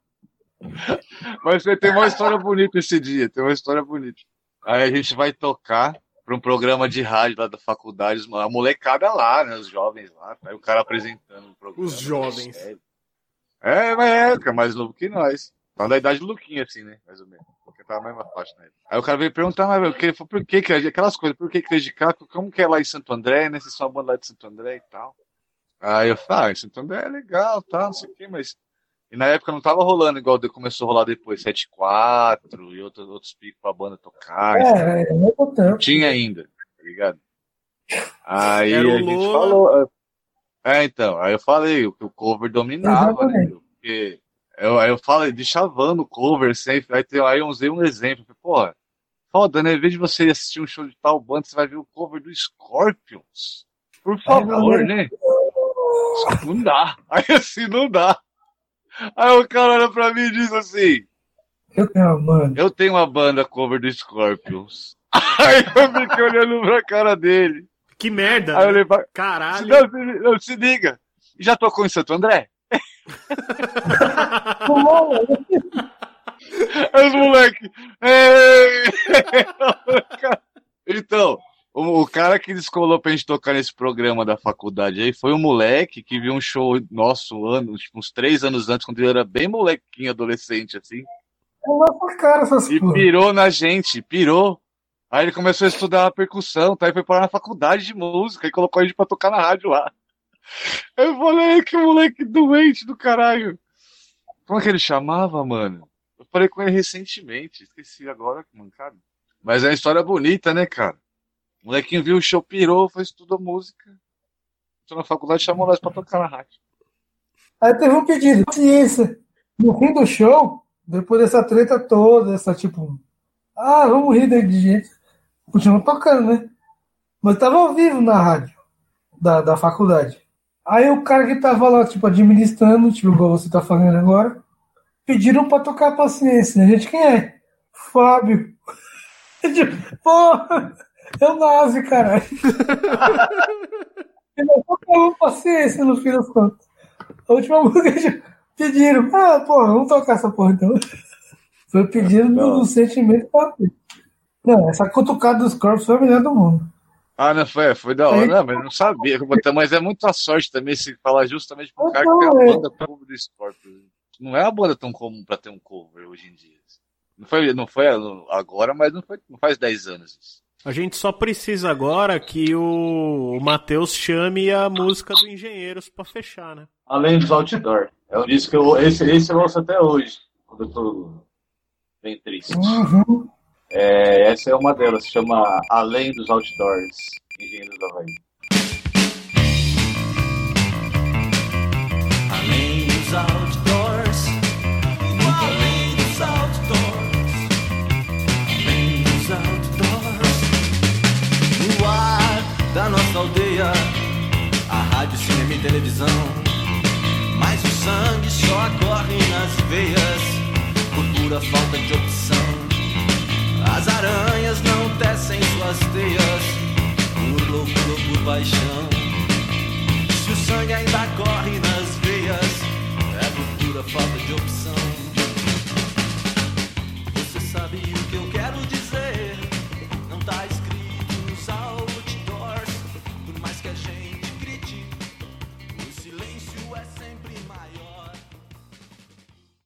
Mas tem uma história bonita esse dia, tem uma história bonita. Aí a gente vai tocar para um programa de rádio lá da faculdade, a molecada lá, né? Os jovens lá, tá? aí o cara apresentando o programa. Os jovens. É, mas é, fica mais novo que nós. Tá da idade do Luquinha, assim, né? Mais ou menos. Porque tá na mesma faixa, né? Aí o cara veio perguntar, mas velho, que- por que, que aquelas coisas, por que que de cá, como que é lá em Santo André, né? Vocês são uma banda lá de Santo André e tal. Aí eu falei, ah, em Santo André é legal, tá, não sei o quê, mas. E na época não tava rolando igual começou a rolar depois, 7-4 e outros, outros picos pra banda tocar. É, é, não Não tanto. tinha ainda, tá ligado? Aí Era a gente falou. É, então, aí eu falei que o cover dominava, né? Exatamente. Porque eu, aí eu falei de chavando o cover sempre. Aí, tem, aí eu usei um exemplo. Porra, foda, né? Em vez de você assistir um show de tal banda, você vai ver o cover do Scorpions. Por favor, né? Não dá. [LAUGHS] Aí assim, não dá. Aí o cara olha pra mim e diz assim: Eu tenho, mano. Eu tenho uma banda cover do Scorpions. [LAUGHS] Aí eu fiquei olhando pra cara dele. Que merda. Aí eu né? olhei pra. Caralho. Não, se, não, se liga. Já tocou em Santo André? Os moleque. "Ei!" Então, o, cara que descolou pra gente tocar nesse programa da faculdade aí foi um moleque que viu um show nosso ano, tipo, uns três anos antes, quando ele era bem molequinho, adolescente, assim. É nossa cara essas E porra. pirou na gente, pirou. Aí ele começou a estudar a percussão, tá? Aí foi parar na faculdade de música e colocou a gente pra tocar na rádio lá. Eu falei, que moleque doente do caralho. Como é que ele chamava, mano? Eu falei com ele recentemente, esqueci agora, que. Mas é uma história bonita, né, cara? O molequinho viu o show, pirou, foi estudar música. Entrou na faculdade e chamou nós pra tocar na rádio. Aí teve um pedido. Ciência. No fim do show, depois dessa treta toda, essa tipo. Ah, vamos rir de gente. Continuou tocando, né? Mas tava ao vivo na rádio da, da faculdade. Aí o cara que tava lá, tipo, administrando, tipo, igual você tá fazendo agora, pediram pra tocar paciência. A gente, quem é? Fábio. [LAUGHS] Tipo, Porra, eu nazi, caralho. E nós tocamos paciência no fim das contas. A última [LAUGHS] música que pediram. Ah, porra, vamos tocar essa porra então. Foi pedido do, do sentimento pra. Não, essa cutucada dos corpos foi a melhor do mundo. Ah, não, foi, foi da hora, não, mas eu não sabia. Mas é muita sorte também se falar justamente pro cara que tem Não, a é. banda cover do Scorpions. Não é uma banda tão comum pra ter um cover hoje em dia. Não foi, não foi agora, mas não, foi, não faz 10 anos isso. A gente só precisa agora que o, o Matheus chame a música do Engenheiros pra fechar, né? Além dos Outdoor. É um disco que eu, esse, esse eu ouço até hoje, quando eu tô bem triste. Uhum. É, essa é uma delas, se chama Além dos Outdoors, Engenheiros da Havaí. Além dos outdoors, além dos outdoors, além dos outdoors. No ar da nossa aldeia, a rádio, cinema e televisão. Mas o sangue só corre nas veias, por pura falta de opção. As aranhas não tecem suas teias, por loucura ou por paixão. Se o sangue ainda corre nas veias, é por pura falta de opção. Você sabe o